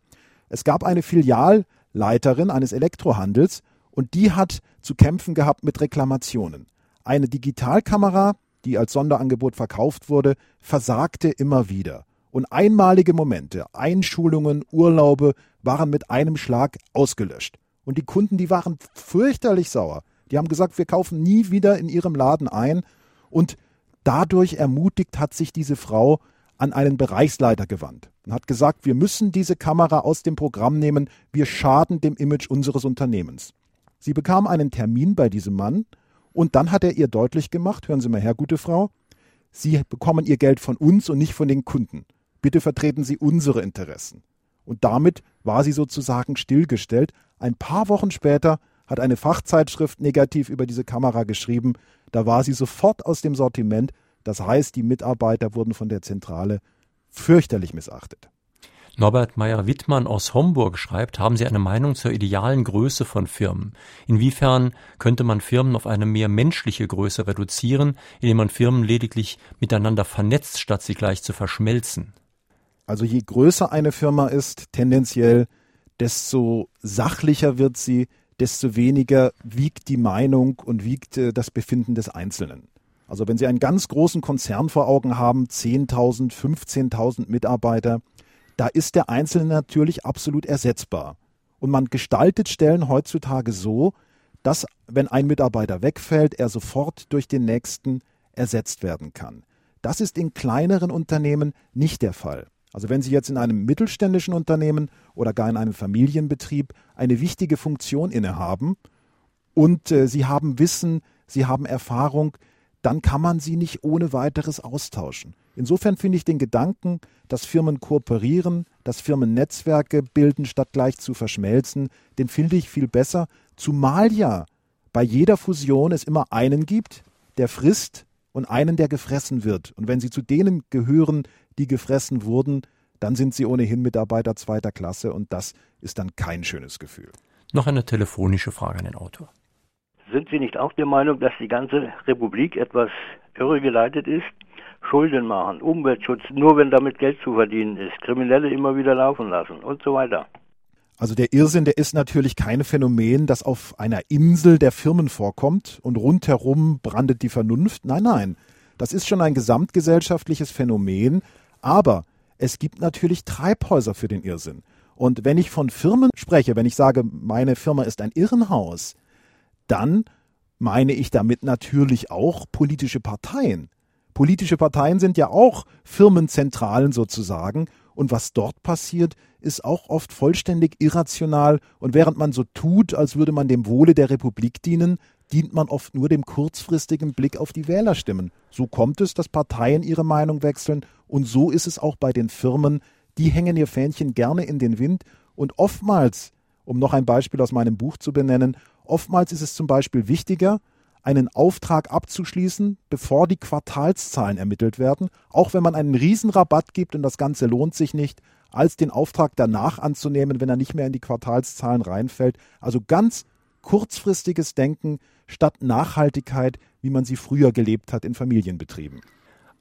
Es gab eine Filialleiterin eines Elektrohandels und die hat zu kämpfen gehabt mit Reklamationen. Eine Digitalkamera, die als Sonderangebot verkauft wurde, versagte immer wieder. Und einmalige Momente, Einschulungen, Urlaube waren mit einem Schlag ausgelöscht. Und die Kunden, die waren fürchterlich sauer. Die haben gesagt, wir kaufen nie wieder in ihrem Laden ein. Und dadurch ermutigt hat sich diese Frau an einen Bereichsleiter gewandt und hat gesagt, wir müssen diese Kamera aus dem Programm nehmen, wir schaden dem Image unseres Unternehmens. Sie bekam einen Termin bei diesem Mann und dann hat er ihr deutlich gemacht, hören Sie mal her, gute Frau, Sie bekommen Ihr Geld von uns und nicht von den Kunden. Bitte vertreten Sie unsere Interessen. Und damit war sie sozusagen stillgestellt. Ein paar Wochen später hat eine Fachzeitschrift negativ über diese Kamera geschrieben. Da war sie sofort aus dem Sortiment. Das heißt, die Mitarbeiter wurden von der Zentrale fürchterlich missachtet. Norbert Meyer-Wittmann aus Homburg schreibt, haben Sie eine Meinung zur idealen Größe von Firmen? Inwiefern könnte man Firmen auf eine mehr menschliche Größe reduzieren, indem man Firmen lediglich miteinander vernetzt, statt sie gleich zu verschmelzen? Also je größer eine Firma ist, tendenziell, desto sachlicher wird sie, desto weniger wiegt die Meinung und wiegt äh, das Befinden des Einzelnen. Also wenn Sie einen ganz großen Konzern vor Augen haben, 10.000, 15.000 Mitarbeiter, da ist der Einzelne natürlich absolut ersetzbar. Und man gestaltet Stellen heutzutage so, dass, wenn ein Mitarbeiter wegfällt, er sofort durch den nächsten ersetzt werden kann. Das ist in kleineren Unternehmen nicht der Fall. Also wenn Sie jetzt in einem mittelständischen Unternehmen oder gar in einem Familienbetrieb eine wichtige Funktion innehaben und äh, Sie haben Wissen, Sie haben Erfahrung, dann kann man sie nicht ohne weiteres austauschen. Insofern finde ich den Gedanken, dass Firmen kooperieren, dass Firmen Netzwerke bilden, statt gleich zu verschmelzen, den finde ich viel besser, zumal ja bei jeder Fusion es immer einen gibt, der frisst und einen, der gefressen wird. Und wenn Sie zu denen gehören, die gefressen wurden, dann sind Sie ohnehin Mitarbeiter zweiter Klasse und das ist dann kein schönes Gefühl. Noch eine telefonische Frage an den Autor. Sind Sie nicht auch der Meinung, dass die ganze Republik etwas irregeleitet ist? Schulden machen, Umweltschutz, nur wenn damit Geld zu verdienen ist, Kriminelle immer wieder laufen lassen und so weiter. Also der Irrsinn, der ist natürlich kein Phänomen, das auf einer Insel der Firmen vorkommt und rundherum brandet die Vernunft. Nein, nein, das ist schon ein gesamtgesellschaftliches Phänomen, aber es gibt natürlich Treibhäuser für den Irrsinn. Und wenn ich von Firmen spreche, wenn ich sage, meine Firma ist ein Irrenhaus, dann meine ich damit natürlich auch politische Parteien. Politische Parteien sind ja auch Firmenzentralen sozusagen. Und was dort passiert, ist auch oft vollständig irrational. Und während man so tut, als würde man dem Wohle der Republik dienen, dient man oft nur dem kurzfristigen Blick auf die Wählerstimmen. So kommt es, dass Parteien ihre Meinung wechseln. Und so ist es auch bei den Firmen. Die hängen ihr Fähnchen gerne in den Wind. Und oftmals, um noch ein Beispiel aus meinem Buch zu benennen, oftmals ist es zum Beispiel wichtiger, einen Auftrag abzuschließen, bevor die Quartalszahlen ermittelt werden, auch wenn man einen Riesenrabatt gibt und das Ganze lohnt sich nicht, als den Auftrag danach anzunehmen, wenn er nicht mehr in die Quartalszahlen reinfällt. Also ganz kurzfristiges Denken statt Nachhaltigkeit, wie man sie früher gelebt hat in Familienbetrieben.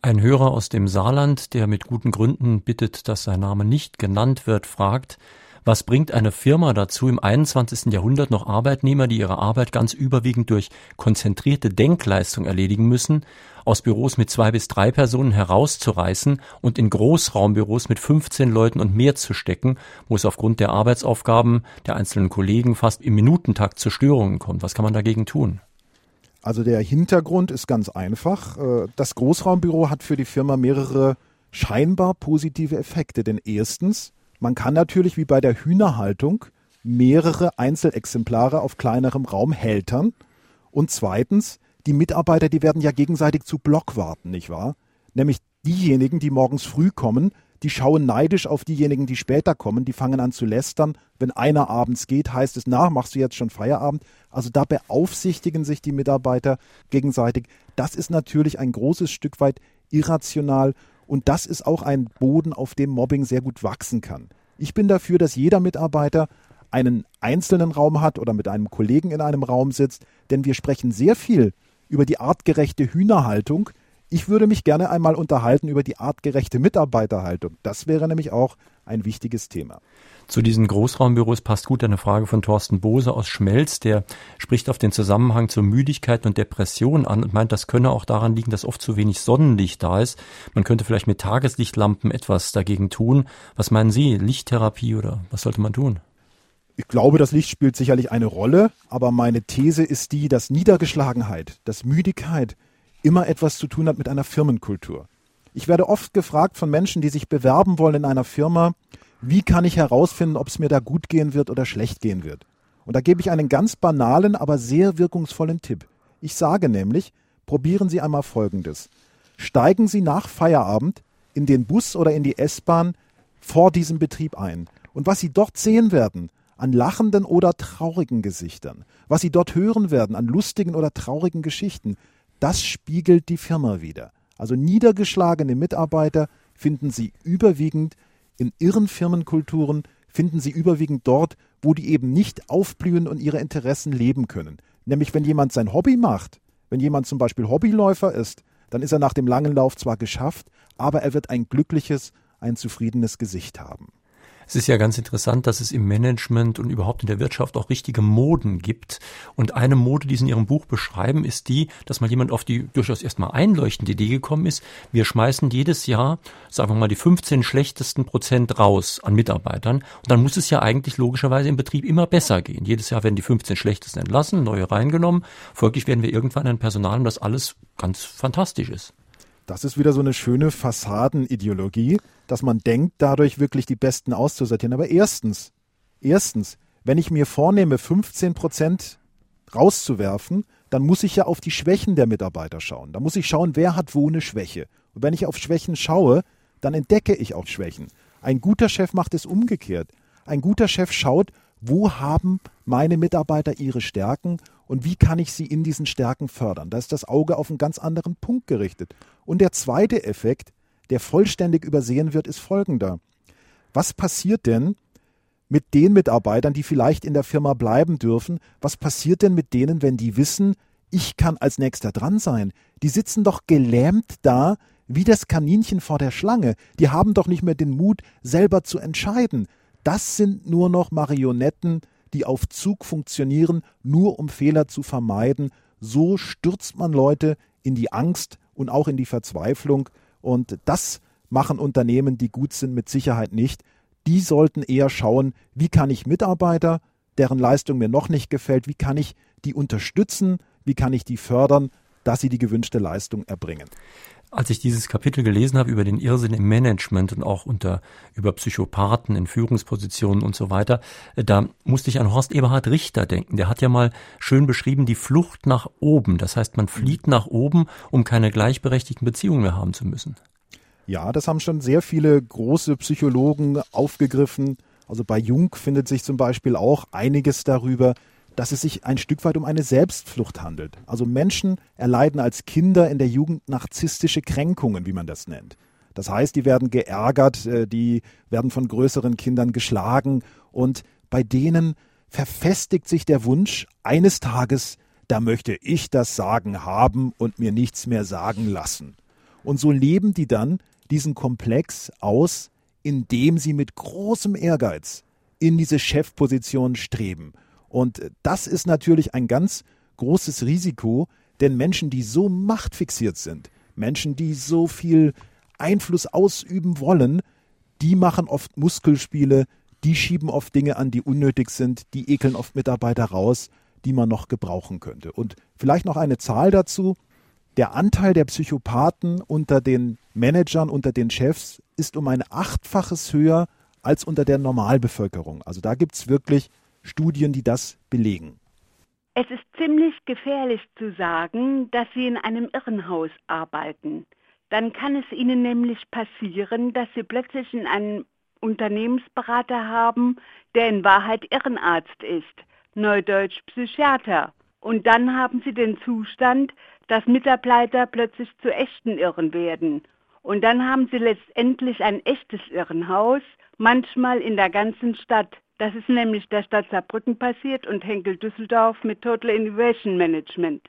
Ein Hörer aus dem Saarland, der mit guten Gründen bittet, dass sein Name nicht genannt wird, fragt, was bringt eine Firma dazu, im 21. Jahrhundert noch Arbeitnehmer, die ihre Arbeit ganz überwiegend durch konzentrierte Denkleistung erledigen müssen, aus Büros mit zwei bis drei Personen herauszureißen und in Großraumbüros mit 15 Leuten und mehr zu stecken, wo es aufgrund der Arbeitsaufgaben der einzelnen Kollegen fast im Minutentakt zu Störungen kommt. Was kann man dagegen tun? Also der Hintergrund ist ganz einfach. Äh, das Großraumbüro hat für die Firma mehrere scheinbar positive Effekte. Denn erstens, man kann natürlich wie bei der Hühnerhaltung mehrere Einzelexemplare auf kleinerem Raum hältern. Und zweitens, die Mitarbeiter, die werden ja gegenseitig zu Blockwarten, nicht wahr? Nämlich diejenigen, die morgens früh kommen, die schauen neidisch auf diejenigen, die später kommen, die fangen an zu lästern. Wenn einer abends geht, heißt es, na, machst du jetzt schon Feierabend? Also da beaufsichtigen sich die Mitarbeiter gegenseitig. Das ist natürlich ein großes Stück weit irrational und das ist auch ein Boden, auf dem Mobbing sehr gut wachsen kann. Ich bin dafür, dass jeder Mitarbeiter einen einzelnen Raum hat oder mit einem Kollegen in einem Raum sitzt, denn wir sprechen sehr viel über die artgerechte Hühnerhaltung. Ich würde mich gerne einmal unterhalten über die artgerechte Mitarbeiterhaltung. Das wäre nämlich auch ein wichtiges Thema. Zu diesen Großraumbüros passt gut eine Frage von Thorsten Bose aus Schmelz. Der spricht auf den Zusammenhang zur Müdigkeit und Depression an und meint, das könne auch daran liegen, dass oft zu wenig Sonnenlicht da ist. Man könnte vielleicht mit Tageslichtlampen etwas dagegen tun. Was meinen Sie? Lichttherapie oder was sollte man tun? Ich glaube, das Licht spielt sicherlich eine Rolle, aber meine These ist die, dass Niedergeschlagenheit, dass Müdigkeit immer etwas zu tun hat mit einer Firmenkultur. Ich werde oft gefragt von Menschen, die sich bewerben wollen in einer Firma, wie kann ich herausfinden, ob es mir da gut gehen wird oder schlecht gehen wird? Und da gebe ich einen ganz banalen, aber sehr wirkungsvollen Tipp. Ich sage nämlich, probieren Sie einmal Folgendes. Steigen Sie nach Feierabend in den Bus oder in die S-Bahn vor diesem Betrieb ein. Und was Sie dort sehen werden, an lachenden oder traurigen Gesichtern, was Sie dort hören werden an lustigen oder traurigen Geschichten, das spiegelt die Firma wieder. Also niedergeschlagene Mitarbeiter finden Sie überwiegend in irren Firmenkulturen finden Sie überwiegend dort, wo die eben nicht aufblühen und ihre Interessen leben können. Nämlich wenn jemand sein Hobby macht, wenn jemand zum Beispiel Hobbyläufer ist, dann ist er nach dem langen Lauf zwar geschafft, aber er wird ein glückliches, ein zufriedenes Gesicht haben. Es ist ja ganz interessant, dass es im Management und überhaupt in der Wirtschaft auch richtige Moden gibt. Und eine Mode, die Sie in Ihrem Buch beschreiben, ist die, dass mal jemand auf die durchaus erstmal einleuchtende Idee gekommen ist. Wir schmeißen jedes Jahr, sagen wir mal, die 15 schlechtesten Prozent raus an Mitarbeitern. Und dann muss es ja eigentlich logischerweise im Betrieb immer besser gehen. Jedes Jahr werden die 15 schlechtesten entlassen, neue reingenommen. Folglich werden wir irgendwann ein Personal das alles ganz fantastisch ist. Das ist wieder so eine schöne Fassadenideologie, dass man denkt, dadurch wirklich die Besten auszusortieren. Aber erstens, erstens, wenn ich mir vornehme, 15 Prozent rauszuwerfen, dann muss ich ja auf die Schwächen der Mitarbeiter schauen. Da muss ich schauen, wer hat wo eine Schwäche. Und wenn ich auf Schwächen schaue, dann entdecke ich auch Schwächen. Ein guter Chef macht es umgekehrt. Ein guter Chef schaut, wo haben meine Mitarbeiter ihre Stärken und wie kann ich sie in diesen Stärken fördern. Da ist das Auge auf einen ganz anderen Punkt gerichtet. Und der zweite Effekt, der vollständig übersehen wird, ist folgender. Was passiert denn mit den Mitarbeitern, die vielleicht in der Firma bleiben dürfen? Was passiert denn mit denen, wenn die wissen, ich kann als nächster dran sein? Die sitzen doch gelähmt da, wie das Kaninchen vor der Schlange. Die haben doch nicht mehr den Mut, selber zu entscheiden. Das sind nur noch Marionetten, die auf Zug funktionieren, nur um Fehler zu vermeiden. So stürzt man Leute in die Angst und auch in die Verzweiflung. Und das machen Unternehmen, die gut sind, mit Sicherheit nicht. Die sollten eher schauen, wie kann ich Mitarbeiter, deren Leistung mir noch nicht gefällt, wie kann ich die unterstützen, wie kann ich die fördern, dass sie die gewünschte Leistung erbringen. Als ich dieses Kapitel gelesen habe über den Irrsinn im Management und auch unter über Psychopathen in Führungspositionen und so weiter, äh, da musste ich an Horst Eberhard Richter denken. Der hat ja mal schön beschrieben die Flucht nach oben. Das heißt, man flieht nach oben, um keine gleichberechtigten Beziehungen mehr haben zu müssen. Ja, das haben schon sehr viele große Psychologen aufgegriffen. Also bei Jung findet sich zum Beispiel auch einiges darüber, dass es sich ein Stück weit um eine Selbstflucht handelt. Also Menschen erleiden als Kinder in der Jugend narzisstische Kränkungen, wie man das nennt. Das heißt, die werden geärgert, äh, die werden von größeren Kindern geschlagen und bei denen verfestigt sich der Wunsch, eines Tages, da möchte ich das Sagen haben und mir nichts mehr sagen lassen. Und so leben die dann diesen Komplex aus, indem sie mit großem Ehrgeiz in diese Chefposition streben und das ist natürlich ein ganz großes Risiko, denn Menschen, die so machtfixiert sind, Menschen, die so viel Einfluss ausüben wollen, die machen oft Muskelspiele, die schieben oft Dinge an, die unnötig sind, die ekeln oft Mitarbeiter raus, die man noch gebrauchen könnte. Und vielleicht noch eine Zahl dazu. Der Anteil der Psychopathen unter den Managern, unter den Chefs ist um ein Achtfaches höher als unter der Normalbevölkerung. Also da gibt es wirklich Studien, die das belegen. Es ist ziemlich gefährlich zu sagen, dass Sie in einem Irrenhaus arbeiten. Dann kann es Ihnen nämlich passieren, dass Sie plötzlich in einem Unternehmensberater haben, der in Wahrheit Irrenarzt ist, neudeutsch Psychiater. Und dann haben Sie den Zustand, dass Mitarbeiter plötzlich zu echten Irren werden. Und dann haben Sie letztendlich ein echtes Irrenhaus, manchmal in der ganzen Stadt. Das ist nämlich der Stadt Saarbrücken passiert und Henkel Düsseldorf mit Total Innovation Management.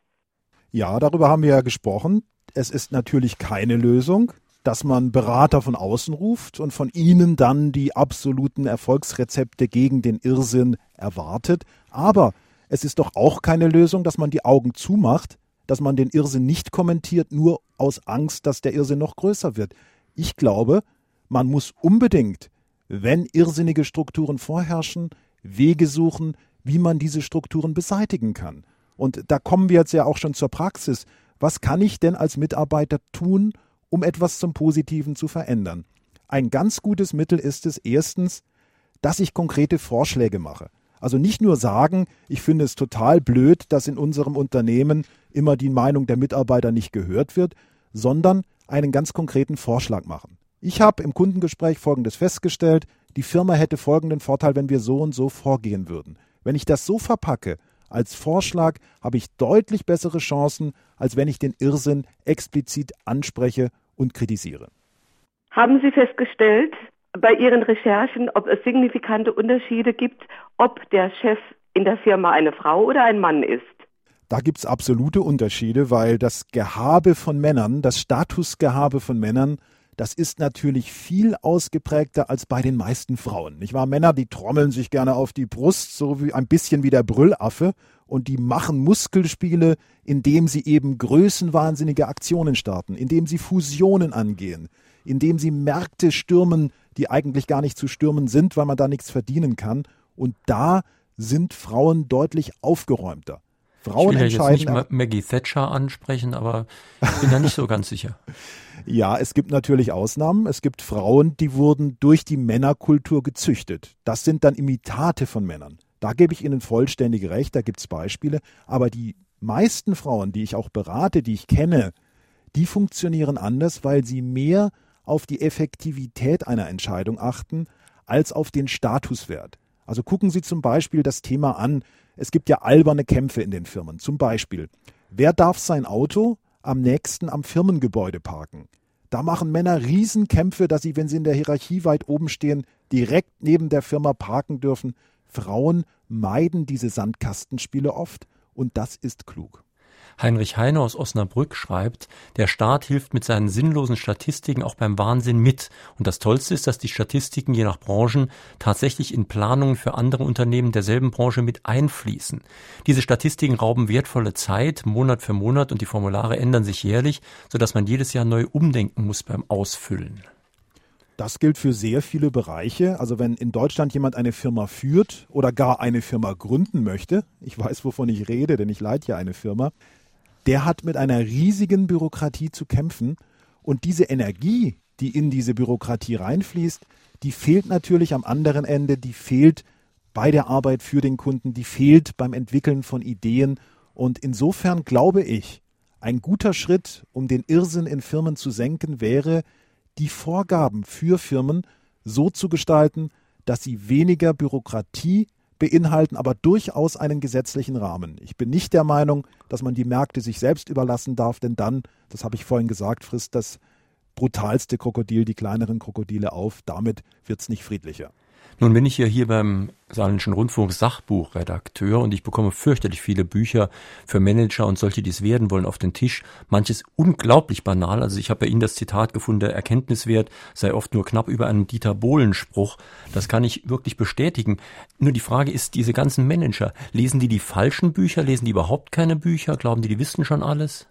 Ja, darüber haben wir ja gesprochen. Es ist natürlich keine Lösung, dass man Berater von außen ruft und von ihnen dann die absoluten Erfolgsrezepte gegen den Irrsinn erwartet. Aber es ist doch auch keine Lösung, dass man die Augen zumacht, dass man den Irrsinn nicht kommentiert, nur aus Angst, dass der Irrsinn noch größer wird. Ich glaube, man muss unbedingt wenn irrsinnige Strukturen vorherrschen, Wege suchen, wie man diese Strukturen beseitigen kann. Und da kommen wir jetzt ja auch schon zur Praxis. Was kann ich denn als Mitarbeiter tun, um etwas zum Positiven zu verändern? Ein ganz gutes Mittel ist es erstens, dass ich konkrete Vorschläge mache. Also nicht nur sagen, ich finde es total blöd, dass in unserem Unternehmen immer die Meinung der Mitarbeiter nicht gehört wird, sondern einen ganz konkreten Vorschlag machen. Ich habe im Kundengespräch Folgendes festgestellt, die Firma hätte folgenden Vorteil, wenn wir so und so vorgehen würden. Wenn ich das so verpacke, als Vorschlag, habe ich deutlich bessere Chancen, als wenn ich den Irrsinn explizit anspreche und kritisiere. Haben Sie festgestellt bei Ihren Recherchen, ob es signifikante Unterschiede gibt, ob der Chef in der Firma eine Frau oder ein Mann ist? Da gibt es absolute Unterschiede, weil das Gehabe von Männern, das Statusgehabe von Männern das ist natürlich viel ausgeprägter als bei den meisten Frauen. Nicht wahr? Männer, die trommeln sich gerne auf die Brust, so wie ein bisschen wie der Brüllaffe und die machen Muskelspiele, indem sie eben größenwahnsinnige Aktionen starten, indem sie Fusionen angehen, indem sie Märkte stürmen, die eigentlich gar nicht zu stürmen sind, weil man da nichts verdienen kann. Und da sind Frauen deutlich aufgeräumter. Frauen ich will ja jetzt nicht Maggie Thatcher ansprechen, aber ich bin da nicht so ganz sicher. Ja, es gibt natürlich Ausnahmen. Es gibt Frauen, die wurden durch die Männerkultur gezüchtet. Das sind dann Imitate von Männern. Da gebe ich Ihnen vollständig recht, da gibt es Beispiele. Aber die meisten Frauen, die ich auch berate, die ich kenne, die funktionieren anders, weil sie mehr auf die Effektivität einer Entscheidung achten als auf den Statuswert. Also gucken Sie zum Beispiel das Thema an. Es gibt ja alberne Kämpfe in den Firmen. Zum Beispiel, wer darf sein Auto am nächsten am Firmengebäude parken. Da machen Männer Riesenkämpfe, dass sie, wenn sie in der Hierarchie weit oben stehen, direkt neben der Firma parken dürfen. Frauen meiden diese Sandkastenspiele oft und das ist klug. Heinrich Heine aus Osnabrück schreibt, der Staat hilft mit seinen sinnlosen Statistiken auch beim Wahnsinn mit. Und das Tollste ist, dass die Statistiken je nach Branchen tatsächlich in Planungen für andere Unternehmen derselben Branche mit einfließen. Diese Statistiken rauben wertvolle Zeit, Monat für Monat, und die Formulare ändern sich jährlich, sodass man jedes Jahr neu umdenken muss beim Ausfüllen. Das gilt für sehr viele Bereiche. Also wenn in Deutschland jemand eine Firma führt oder gar eine Firma gründen möchte, ich weiß, wovon ich rede, denn ich leite ja eine Firma, der hat mit einer riesigen Bürokratie zu kämpfen. Und diese Energie, die in diese Bürokratie reinfließt, die fehlt natürlich am anderen Ende, die fehlt bei der Arbeit für den Kunden, die fehlt beim Entwickeln von Ideen. Und insofern glaube ich, ein guter Schritt, um den Irrsinn in Firmen zu senken, wäre, die Vorgaben für Firmen so zu gestalten, dass sie weniger Bürokratie beinhalten, aber durchaus einen gesetzlichen Rahmen. Ich bin nicht der Meinung, dass man die Märkte sich selbst überlassen darf, denn dann, das habe ich vorhin gesagt, frisst das brutalste Krokodil die kleineren Krokodile auf. Damit wird es nicht friedlicher. Nun bin ich ja hier beim Saarländischen Rundfunk Sachbuchredakteur und ich bekomme fürchterlich viele Bücher für Manager und solche, die es werden wollen, auf den Tisch. Manches unglaublich banal. Also ich habe bei Ihnen das Zitat gefunden, der Erkenntniswert sei oft nur knapp über einem Dieter Bohlen-Spruch. Das kann ich wirklich bestätigen. Nur die Frage ist, diese ganzen Manager, lesen die die falschen Bücher? Lesen die überhaupt keine Bücher? Glauben die, die wissen schon alles?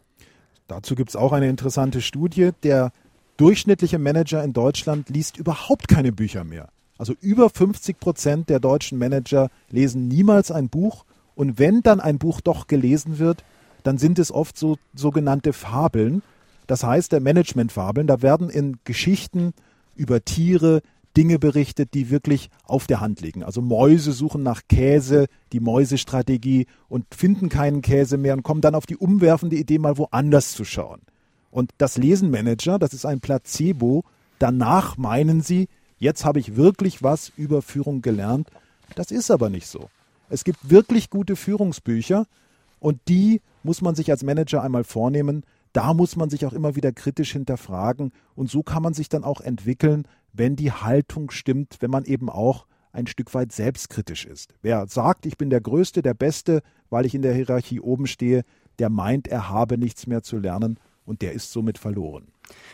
Dazu gibt es auch eine interessante Studie. Der durchschnittliche Manager in Deutschland liest überhaupt keine Bücher mehr. Also über 50 Prozent der deutschen Manager lesen niemals ein Buch und wenn dann ein Buch doch gelesen wird, dann sind es oft so sogenannte Fabeln. Das heißt, der Managementfabeln, da werden in Geschichten über Tiere Dinge berichtet, die wirklich auf der Hand liegen. Also Mäuse suchen nach Käse, die Mäusestrategie und finden keinen Käse mehr und kommen dann auf die umwerfende Idee, mal woanders zu schauen. Und das lesen Manager, das ist ein Placebo. Danach meinen sie, jetzt habe ich wirklich was über Führung gelernt. Das ist aber nicht so. Es gibt wirklich gute Führungsbücher und die muss man sich als Manager einmal vornehmen. Da muss man sich auch immer wieder kritisch hinterfragen und so kann man sich dann auch entwickeln, wenn die Haltung stimmt, wenn man eben auch ein Stück weit selbstkritisch ist. Wer sagt, ich bin der Größte, der Beste, weil ich in der Hierarchie oben stehe, der meint, er habe nichts mehr zu lernen und der ist somit verloren.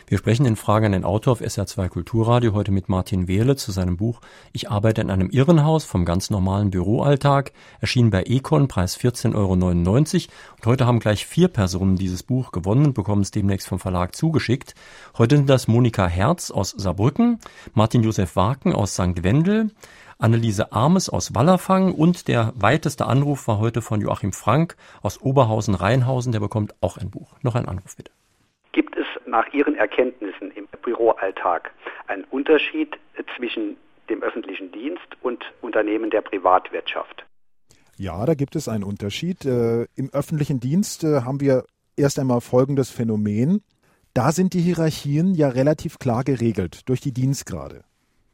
Wir sprechen in Frage an den Autor auf SR2 Kulturradio heute mit Martin Wehle zu seinem Buch Ich arbeite in einem Irrenhaus vom ganz normalen Büroalltag, erschienen bei Econ, Preis 14,99 Euro. Und heute haben gleich vier Personen dieses Buch gewonnen und bekommen es demnächst vom Verlag zugeschickt. Heute sind das Monika Herz aus Saarbrücken, Martin Josef Waken aus St. Wendel, Anneliese Armes aus Wallerfang und der weiteste Anruf war heute von Joachim Frank aus Oberhausen-Rheinhausen, der bekommt auch ein Buch. Noch ein Anruf bitte nach Ihren Erkenntnissen im Büroalltag einen Unterschied zwischen dem öffentlichen Dienst und Unternehmen der Privatwirtschaft? Ja, da gibt es einen Unterschied. Äh, Im öffentlichen Dienst äh, haben wir erst einmal folgendes Phänomen. Da sind die Hierarchien ja relativ klar geregelt durch die Dienstgrade.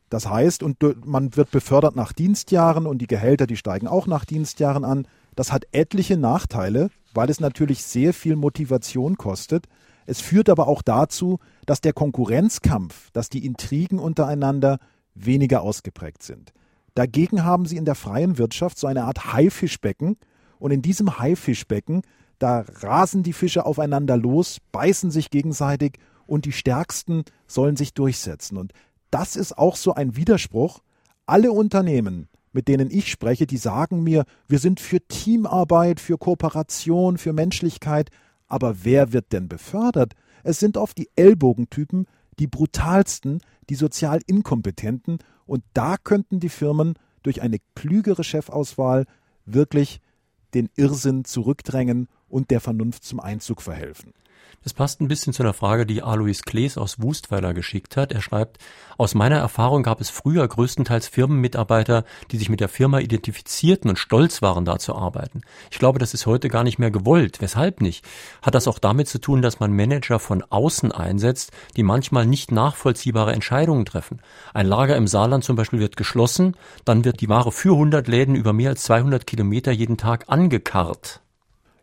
Das heißt, und man wird befördert nach Dienstjahren und die Gehälter, die steigen auch nach Dienstjahren an. Das hat etliche Nachteile, weil es natürlich sehr viel Motivation kostet, es führt aber auch dazu, dass der Konkurrenzkampf, dass die Intrigen untereinander weniger ausgeprägt sind. Dagegen haben sie in der freien Wirtschaft so eine Art Haifischbecken und in diesem Haifischbecken, da rasen die Fische aufeinander los, beißen sich gegenseitig und die Stärksten sollen sich durchsetzen. Und das ist auch so ein Widerspruch. Alle Unternehmen, mit denen ich spreche, die sagen mir, wir sind für Teamarbeit, für Kooperation, für Menschlichkeit, aber wer wird denn befördert? Es sind oft die Ellbogentypen, die brutalsten, die sozial inkompetenten und da könnten die Firmen durch eine klügere Chefauswahl wirklich den Irrsinn zurückdrängen und der Vernunft zum Einzug verhelfen. Das passt ein bisschen zu einer Frage, die Alois Klees aus Wustweiler geschickt hat. Er schreibt, aus meiner Erfahrung gab es früher größtenteils Firmenmitarbeiter, die sich mit der Firma identifizierten und stolz waren, da zu arbeiten. Ich glaube, das ist heute gar nicht mehr gewollt. Weshalb nicht? Hat das auch damit zu tun, dass man Manager von außen einsetzt, die manchmal nicht nachvollziehbare Entscheidungen treffen? Ein Lager im Saarland zum Beispiel wird geschlossen, dann wird die Ware für 100 Läden über mehr als 200 Kilometer jeden Tag angekarrt.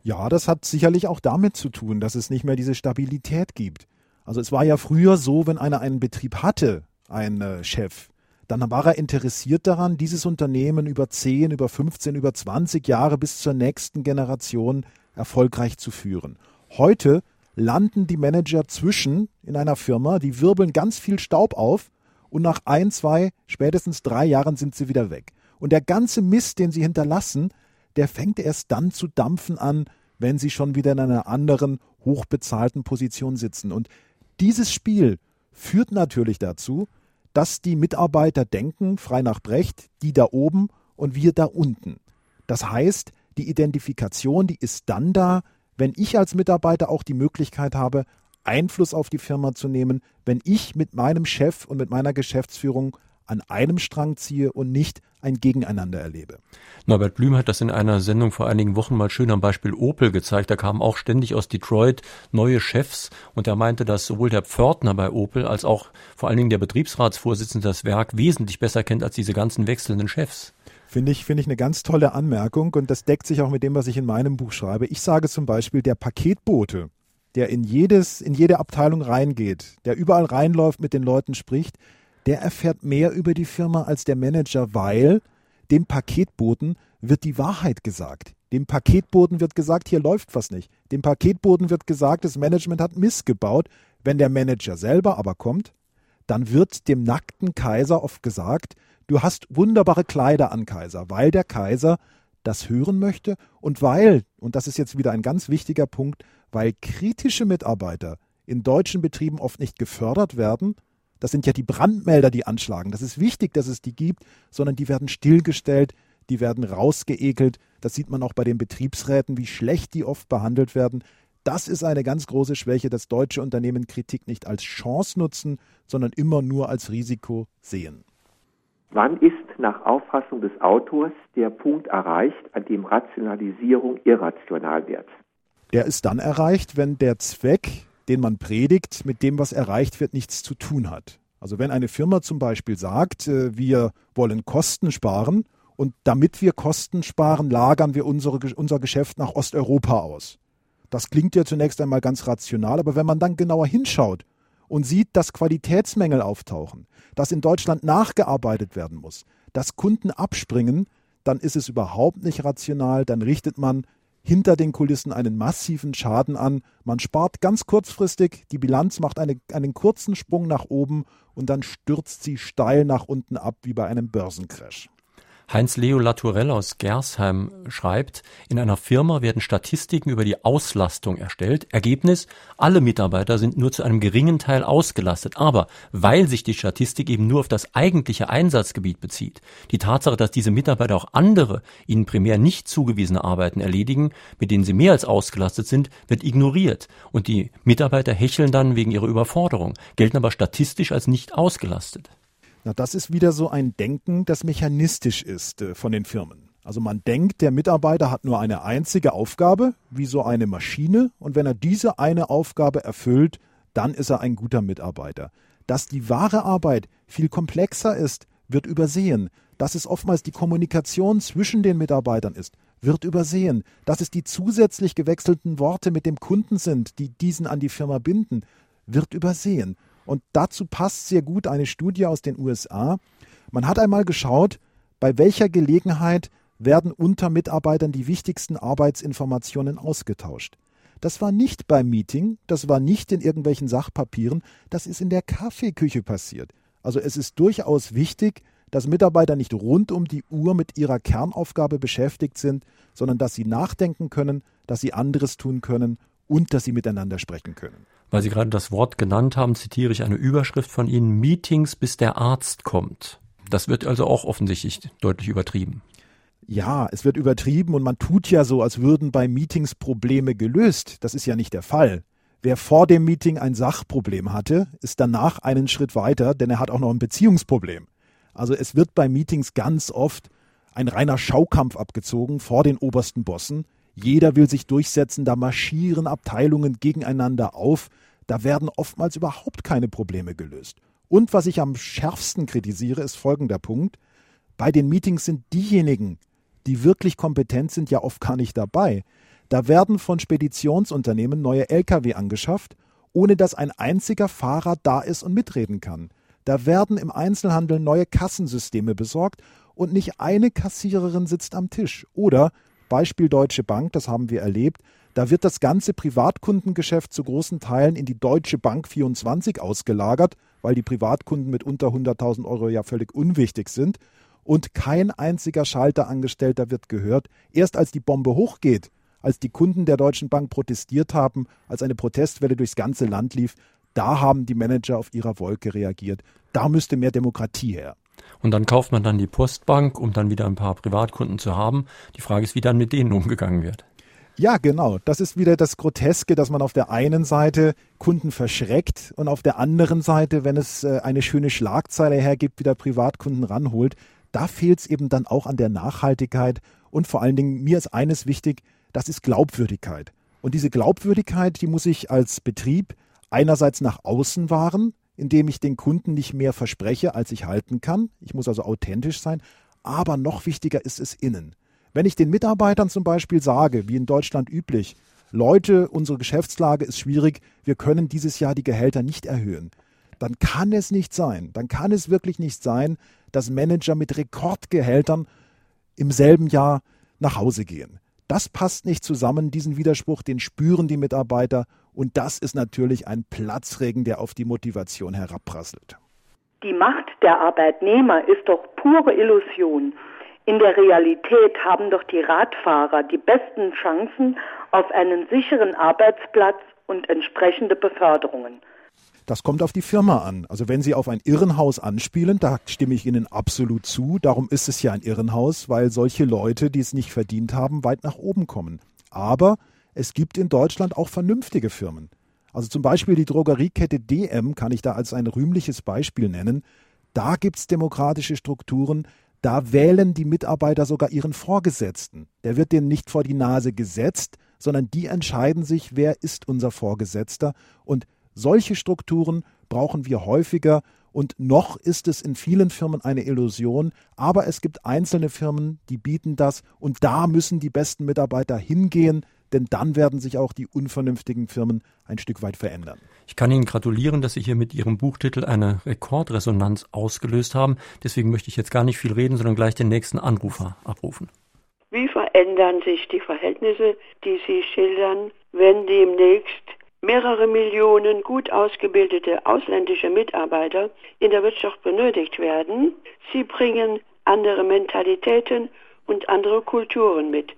Ja, das hat sicherlich auch damit zu tun, dass es nicht mehr diese Stabilität gibt. Also es war ja früher so, wenn einer einen Betrieb hatte, ein äh, Chef, dann war er interessiert daran, dieses Unternehmen über 10, über 15, über 20 Jahre bis zur nächsten Generation erfolgreich zu führen. Heute landen die Manager zwischen in einer Firma, die wirbeln ganz viel Staub auf und nach ein, zwei, spätestens drei Jahren sind sie wieder weg. Und der ganze Mist, den sie hinterlassen, der fängt erst dann zu dampfen an, wenn sie schon wieder in einer anderen, hochbezahlten Position sitzen. Und dieses Spiel führt natürlich dazu, dass die Mitarbeiter denken, frei nach Brecht, die da oben und wir da unten. Das heißt, die Identifikation, die ist dann da, wenn ich als Mitarbeiter auch die Möglichkeit habe, Einfluss auf die Firma zu nehmen, wenn ich mit meinem Chef und mit meiner Geschäftsführung an einem Strang ziehe und nicht ein Gegeneinander erlebe. Norbert Blüm hat das in einer Sendung vor einigen Wochen mal schön am Beispiel Opel gezeigt. Da kamen auch ständig aus Detroit neue Chefs und er meinte, dass sowohl der Pförtner bei Opel als auch vor allen Dingen der Betriebsratsvorsitzende das Werk wesentlich besser kennt als diese ganzen wechselnden Chefs. Finde ich, finde ich eine ganz tolle Anmerkung und das deckt sich auch mit dem, was ich in meinem Buch schreibe. Ich sage zum Beispiel, der Paketbote, der in jedes, in jede Abteilung reingeht, der überall reinläuft, mit den Leuten spricht, der erfährt mehr über die Firma als der Manager, weil dem Paketboten wird die Wahrheit gesagt. Dem Paketboten wird gesagt, hier läuft was nicht. Dem Paketboten wird gesagt, das Management hat missgebaut. Wenn der Manager selber aber kommt, dann wird dem nackten Kaiser oft gesagt, du hast wunderbare Kleider an Kaiser, weil der Kaiser das hören möchte und weil, und das ist jetzt wieder ein ganz wichtiger Punkt, weil kritische Mitarbeiter in deutschen Betrieben oft nicht gefördert werden, das sind ja die Brandmelder, die anschlagen. Das ist wichtig, dass es die gibt, sondern die werden stillgestellt, die werden rausgeekelt. Das sieht man auch bei den Betriebsräten, wie schlecht die oft behandelt werden. Das ist eine ganz große Schwäche, dass deutsche Unternehmen Kritik nicht als Chance nutzen, sondern immer nur als Risiko sehen. Wann ist nach Auffassung des Autors der Punkt erreicht, an dem Rationalisierung irrational wird? Der ist dann erreicht, wenn der Zweck den man predigt, mit dem, was erreicht wird, nichts zu tun hat. Also wenn eine Firma zum Beispiel sagt, äh, wir wollen Kosten sparen und damit wir Kosten sparen, lagern wir unsere, unser Geschäft nach Osteuropa aus. Das klingt ja zunächst einmal ganz rational, aber wenn man dann genauer hinschaut und sieht, dass Qualitätsmängel auftauchen, dass in Deutschland nachgearbeitet werden muss, dass Kunden abspringen, dann ist es überhaupt nicht rational, dann richtet man hinter den Kulissen einen massiven Schaden an. Man spart ganz kurzfristig, die Bilanz macht eine, einen kurzen Sprung nach oben und dann stürzt sie steil nach unten ab wie bei einem Börsencrash. Heinz-Leo Latourell aus Gersheim schreibt, in einer Firma werden Statistiken über die Auslastung erstellt. Ergebnis, alle Mitarbeiter sind nur zu einem geringen Teil ausgelastet. Aber weil sich die Statistik eben nur auf das eigentliche Einsatzgebiet bezieht, die Tatsache, dass diese Mitarbeiter auch andere, ihnen primär nicht zugewiesene Arbeiten erledigen, mit denen sie mehr als ausgelastet sind, wird ignoriert. Und die Mitarbeiter hecheln dann wegen ihrer Überforderung, gelten aber statistisch als nicht ausgelastet. Na, das ist wieder so ein Denken, das mechanistisch ist äh, von den Firmen. Also man denkt, der Mitarbeiter hat nur eine einzige Aufgabe, wie so eine Maschine, und wenn er diese eine Aufgabe erfüllt, dann ist er ein guter Mitarbeiter. Dass die wahre Arbeit viel komplexer ist, wird übersehen. Dass es oftmals die Kommunikation zwischen den Mitarbeitern ist, wird übersehen. Dass es die zusätzlich gewechselten Worte mit dem Kunden sind, die diesen an die Firma binden, wird übersehen. Und dazu passt sehr gut eine Studie aus den USA. Man hat einmal geschaut, bei welcher Gelegenheit werden unter Mitarbeitern die wichtigsten Arbeitsinformationen ausgetauscht. Das war nicht beim Meeting, das war nicht in irgendwelchen Sachpapieren, das ist in der Kaffeeküche passiert. Also es ist durchaus wichtig, dass Mitarbeiter nicht rund um die Uhr mit ihrer Kernaufgabe beschäftigt sind, sondern dass sie nachdenken können, dass sie anderes tun können und dass sie miteinander sprechen können. Weil Sie gerade das Wort genannt haben, zitiere ich eine Überschrift von Ihnen, Meetings, bis der Arzt kommt. Das wird also auch offensichtlich deutlich übertrieben. Ja, es wird übertrieben und man tut ja so, als würden bei Meetings Probleme gelöst. Das ist ja nicht der Fall. Wer vor dem Meeting ein Sachproblem hatte, ist danach einen Schritt weiter, denn er hat auch noch ein Beziehungsproblem. Also es wird bei Meetings ganz oft ein reiner Schaukampf abgezogen vor den obersten Bossen. Jeder will sich durchsetzen, da marschieren Abteilungen gegeneinander auf, da werden oftmals überhaupt keine Probleme gelöst. Und was ich am schärfsten kritisiere, ist folgender Punkt. Bei den Meetings sind diejenigen, die wirklich kompetent sind, ja oft gar nicht dabei. Da werden von Speditionsunternehmen neue Lkw angeschafft, ohne dass ein einziger Fahrer da ist und mitreden kann. Da werden im Einzelhandel neue Kassensysteme besorgt und nicht eine Kassiererin sitzt am Tisch. Oder Beispiel Deutsche Bank, das haben wir erlebt. Da wird das ganze Privatkundengeschäft zu großen Teilen in die Deutsche Bank 24 ausgelagert, weil die Privatkunden mit unter 100.000 Euro ja völlig unwichtig sind. Und kein einziger Schalterangestellter wird gehört. Erst als die Bombe hochgeht, als die Kunden der Deutschen Bank protestiert haben, als eine Protestwelle durchs ganze Land lief, da haben die Manager auf ihrer Wolke reagiert. Da müsste mehr Demokratie her. Und dann kauft man dann die Postbank, um dann wieder ein paar Privatkunden zu haben. Die Frage ist, wie dann mit denen umgegangen wird. Ja, genau. Das ist wieder das Groteske, dass man auf der einen Seite Kunden verschreckt und auf der anderen Seite, wenn es äh, eine schöne Schlagzeile hergibt, wieder Privatkunden ranholt. Da fehlt es eben dann auch an der Nachhaltigkeit und vor allen Dingen, mir ist eines wichtig, das ist Glaubwürdigkeit. Und diese Glaubwürdigkeit, die muss ich als Betrieb einerseits nach außen wahren, indem ich den Kunden nicht mehr verspreche, als ich halten kann. Ich muss also authentisch sein. Aber noch wichtiger ist es innen. Wenn ich den Mitarbeitern zum Beispiel sage, wie in Deutschland üblich, Leute, unsere Geschäftslage ist schwierig, wir können dieses Jahr die Gehälter nicht erhöhen, dann kann es nicht sein, dann kann es wirklich nicht sein, dass Manager mit Rekordgehältern im selben Jahr nach Hause gehen. Das passt nicht zusammen, diesen Widerspruch, den spüren die Mitarbeiter und das ist natürlich ein Platzregen, der auf die Motivation herabprasselt. Die Macht der Arbeitnehmer ist doch pure Illusion. In der Realität haben doch die Radfahrer die besten Chancen auf einen sicheren Arbeitsplatz und entsprechende Beförderungen. Das kommt auf die Firma an. Also wenn Sie auf ein Irrenhaus anspielen, da stimme ich Ihnen absolut zu. Darum ist es ja ein Irrenhaus, weil solche Leute, die es nicht verdient haben, weit nach oben kommen. Aber es gibt in Deutschland auch vernünftige Firmen. Also zum Beispiel die Drogeriekette DM kann ich da als ein rühmliches Beispiel nennen. Da gibt es demokratische Strukturen, da wählen die Mitarbeiter sogar ihren Vorgesetzten. Der wird denen nicht vor die Nase gesetzt, sondern die entscheiden sich, wer ist unser Vorgesetzter. Und solche Strukturen brauchen wir häufiger. Und noch ist es in vielen Firmen eine Illusion, aber es gibt einzelne Firmen, die bieten das. Und da müssen die besten Mitarbeiter hingehen, denn dann werden sich auch die unvernünftigen Firmen ein Stück weit verändern. Ich kann Ihnen gratulieren, dass Sie hier mit Ihrem Buchtitel eine Rekordresonanz ausgelöst haben. Deswegen möchte ich jetzt gar nicht viel reden, sondern gleich den nächsten Anrufer abrufen. Wie verändern sich die Verhältnisse, die Sie schildern, wenn demnächst mehrere Millionen gut ausgebildete ausländische Mitarbeiter in der Wirtschaft benötigt werden? Sie bringen andere Mentalitäten und andere Kulturen mit.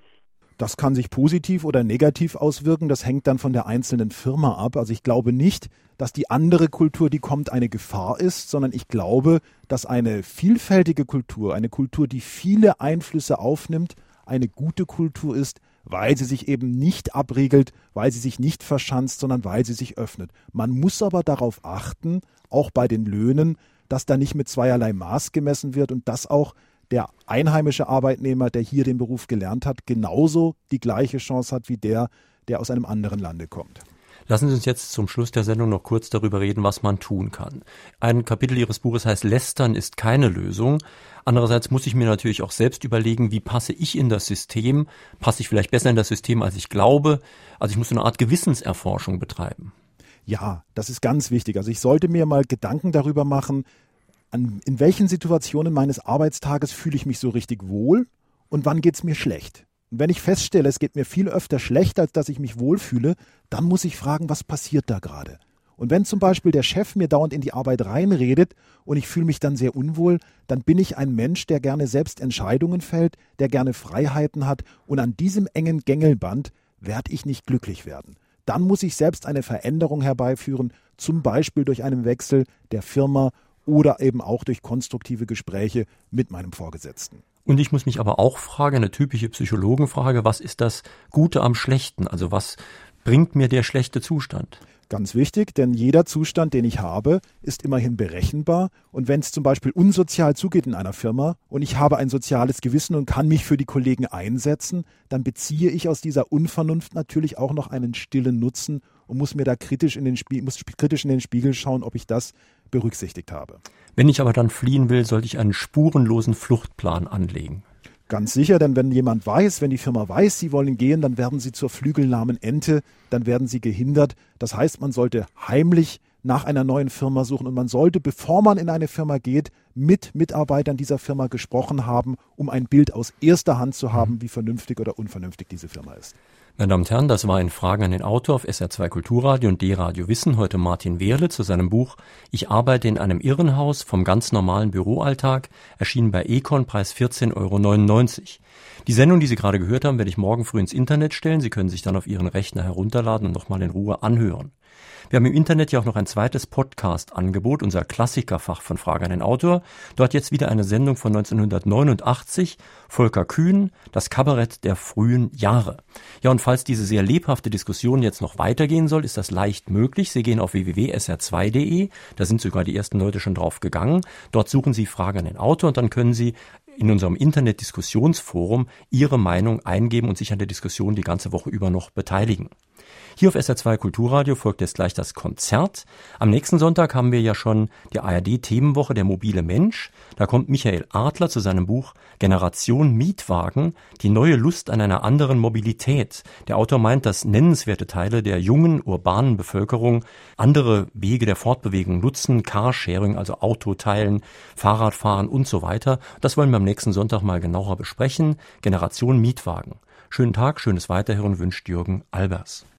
Das kann sich positiv oder negativ auswirken. Das hängt dann von der einzelnen Firma ab. Also ich glaube nicht, dass die andere Kultur, die kommt, eine Gefahr ist, sondern ich glaube, dass eine vielfältige Kultur, eine Kultur, die viele Einflüsse aufnimmt, eine gute Kultur ist, weil sie sich eben nicht abriegelt, weil sie sich nicht verschanzt, sondern weil sie sich öffnet. Man muss aber darauf achten, auch bei den Löhnen, dass da nicht mit zweierlei Maß gemessen wird und dass auch der einheimische Arbeitnehmer, der hier den Beruf gelernt hat, genauso die gleiche Chance hat wie der, der aus einem anderen Lande kommt. Lassen Sie uns jetzt zum Schluss der Sendung noch kurz darüber reden, was man tun kann. Ein Kapitel Ihres Buches heißt Lästern ist keine Lösung. Andererseits muss ich mir natürlich auch selbst überlegen, wie passe ich in das System? Passe ich vielleicht besser in das System, als ich glaube? Also ich muss eine Art Gewissenserforschung betreiben. Ja, das ist ganz wichtig. Also ich sollte mir mal Gedanken darüber machen, an, in welchen Situationen meines Arbeitstages fühle ich mich so richtig wohl und wann geht es mir schlecht. Und wenn ich feststelle, es geht mir viel öfter schlecht, als dass ich mich wohlfühle, dann muss ich fragen, was passiert da gerade? Und wenn zum Beispiel der Chef mir dauernd in die Arbeit reinredet und ich fühle mich dann sehr unwohl, dann bin ich ein Mensch, der gerne selbst Entscheidungen fällt, der gerne Freiheiten hat und an diesem engen Gängelband werde ich nicht glücklich werden. Dann muss ich selbst eine Veränderung herbeiführen, zum Beispiel durch einen Wechsel der Firma oder eben auch durch konstruktive Gespräche mit meinem Vorgesetzten. Und ich muss mich aber auch fragen, eine typische Psychologenfrage, was ist das Gute am Schlechten? Also was bringt mir der schlechte Zustand? Ganz wichtig, denn jeder Zustand, den ich habe, ist immerhin berechenbar. Und wenn es zum Beispiel unsozial zugeht in einer Firma und ich habe ein soziales Gewissen und kann mich für die Kollegen einsetzen, dann beziehe ich aus dieser Unvernunft natürlich auch noch einen stillen Nutzen und muss mir da kritisch in den, Spie muss kritisch in den Spiegel schauen, ob ich das berücksichtigt habe. Wenn ich aber dann fliehen will, sollte ich einen spurenlosen Fluchtplan anlegen. Ganz sicher, denn wenn jemand weiß, wenn die Firma weiß, sie wollen gehen, dann werden sie zur flügelnahmen Ente, dann werden sie gehindert. Das heißt, man sollte heimlich nach einer neuen Firma suchen und man sollte, bevor man in eine Firma geht, mit Mitarbeitern dieser Firma gesprochen haben, um ein Bild aus erster Hand zu haben, wie vernünftig oder unvernünftig diese Firma ist. Meine Damen und Herren, das war in Fragen an den Autor auf SR2 Kulturradio und D-Radio Wissen. Heute Martin Wehrle zu seinem Buch Ich arbeite in einem Irrenhaus vom ganz normalen Büroalltag, erschienen bei Econ, Preis 14,99 Euro. Die Sendung, die Sie gerade gehört haben, werde ich morgen früh ins Internet stellen. Sie können sich dann auf Ihren Rechner herunterladen und nochmal in Ruhe anhören. Wir haben im Internet ja auch noch ein zweites Podcast-Angebot, unser Klassikerfach von Frage an den Autor. Dort jetzt wieder eine Sendung von 1989, Volker Kühn, das Kabarett der frühen Jahre. Ja, und falls diese sehr lebhafte Diskussion jetzt noch weitergehen soll, ist das leicht möglich. Sie gehen auf www.sr2.de, da sind sogar die ersten Leute schon drauf gegangen. Dort suchen Sie Frage an den Autor und dann können Sie in unserem Internet-Diskussionsforum Ihre Meinung eingeben und sich an der Diskussion die ganze Woche über noch beteiligen. Hier auf SR2 Kulturradio folgt jetzt gleich das Konzert. Am nächsten Sonntag haben wir ja schon die ARD-Themenwoche Der mobile Mensch. Da kommt Michael Adler zu seinem Buch Generation Mietwagen, die neue Lust an einer anderen Mobilität. Der Autor meint, dass nennenswerte Teile der jungen urbanen Bevölkerung andere Wege der Fortbewegung nutzen, Carsharing, also Autoteilen, Fahrradfahren und so weiter. Das wollen wir am nächsten Sonntag mal genauer besprechen. Generation Mietwagen. Schönen Tag, schönes Weiterhören wünscht Jürgen Albers.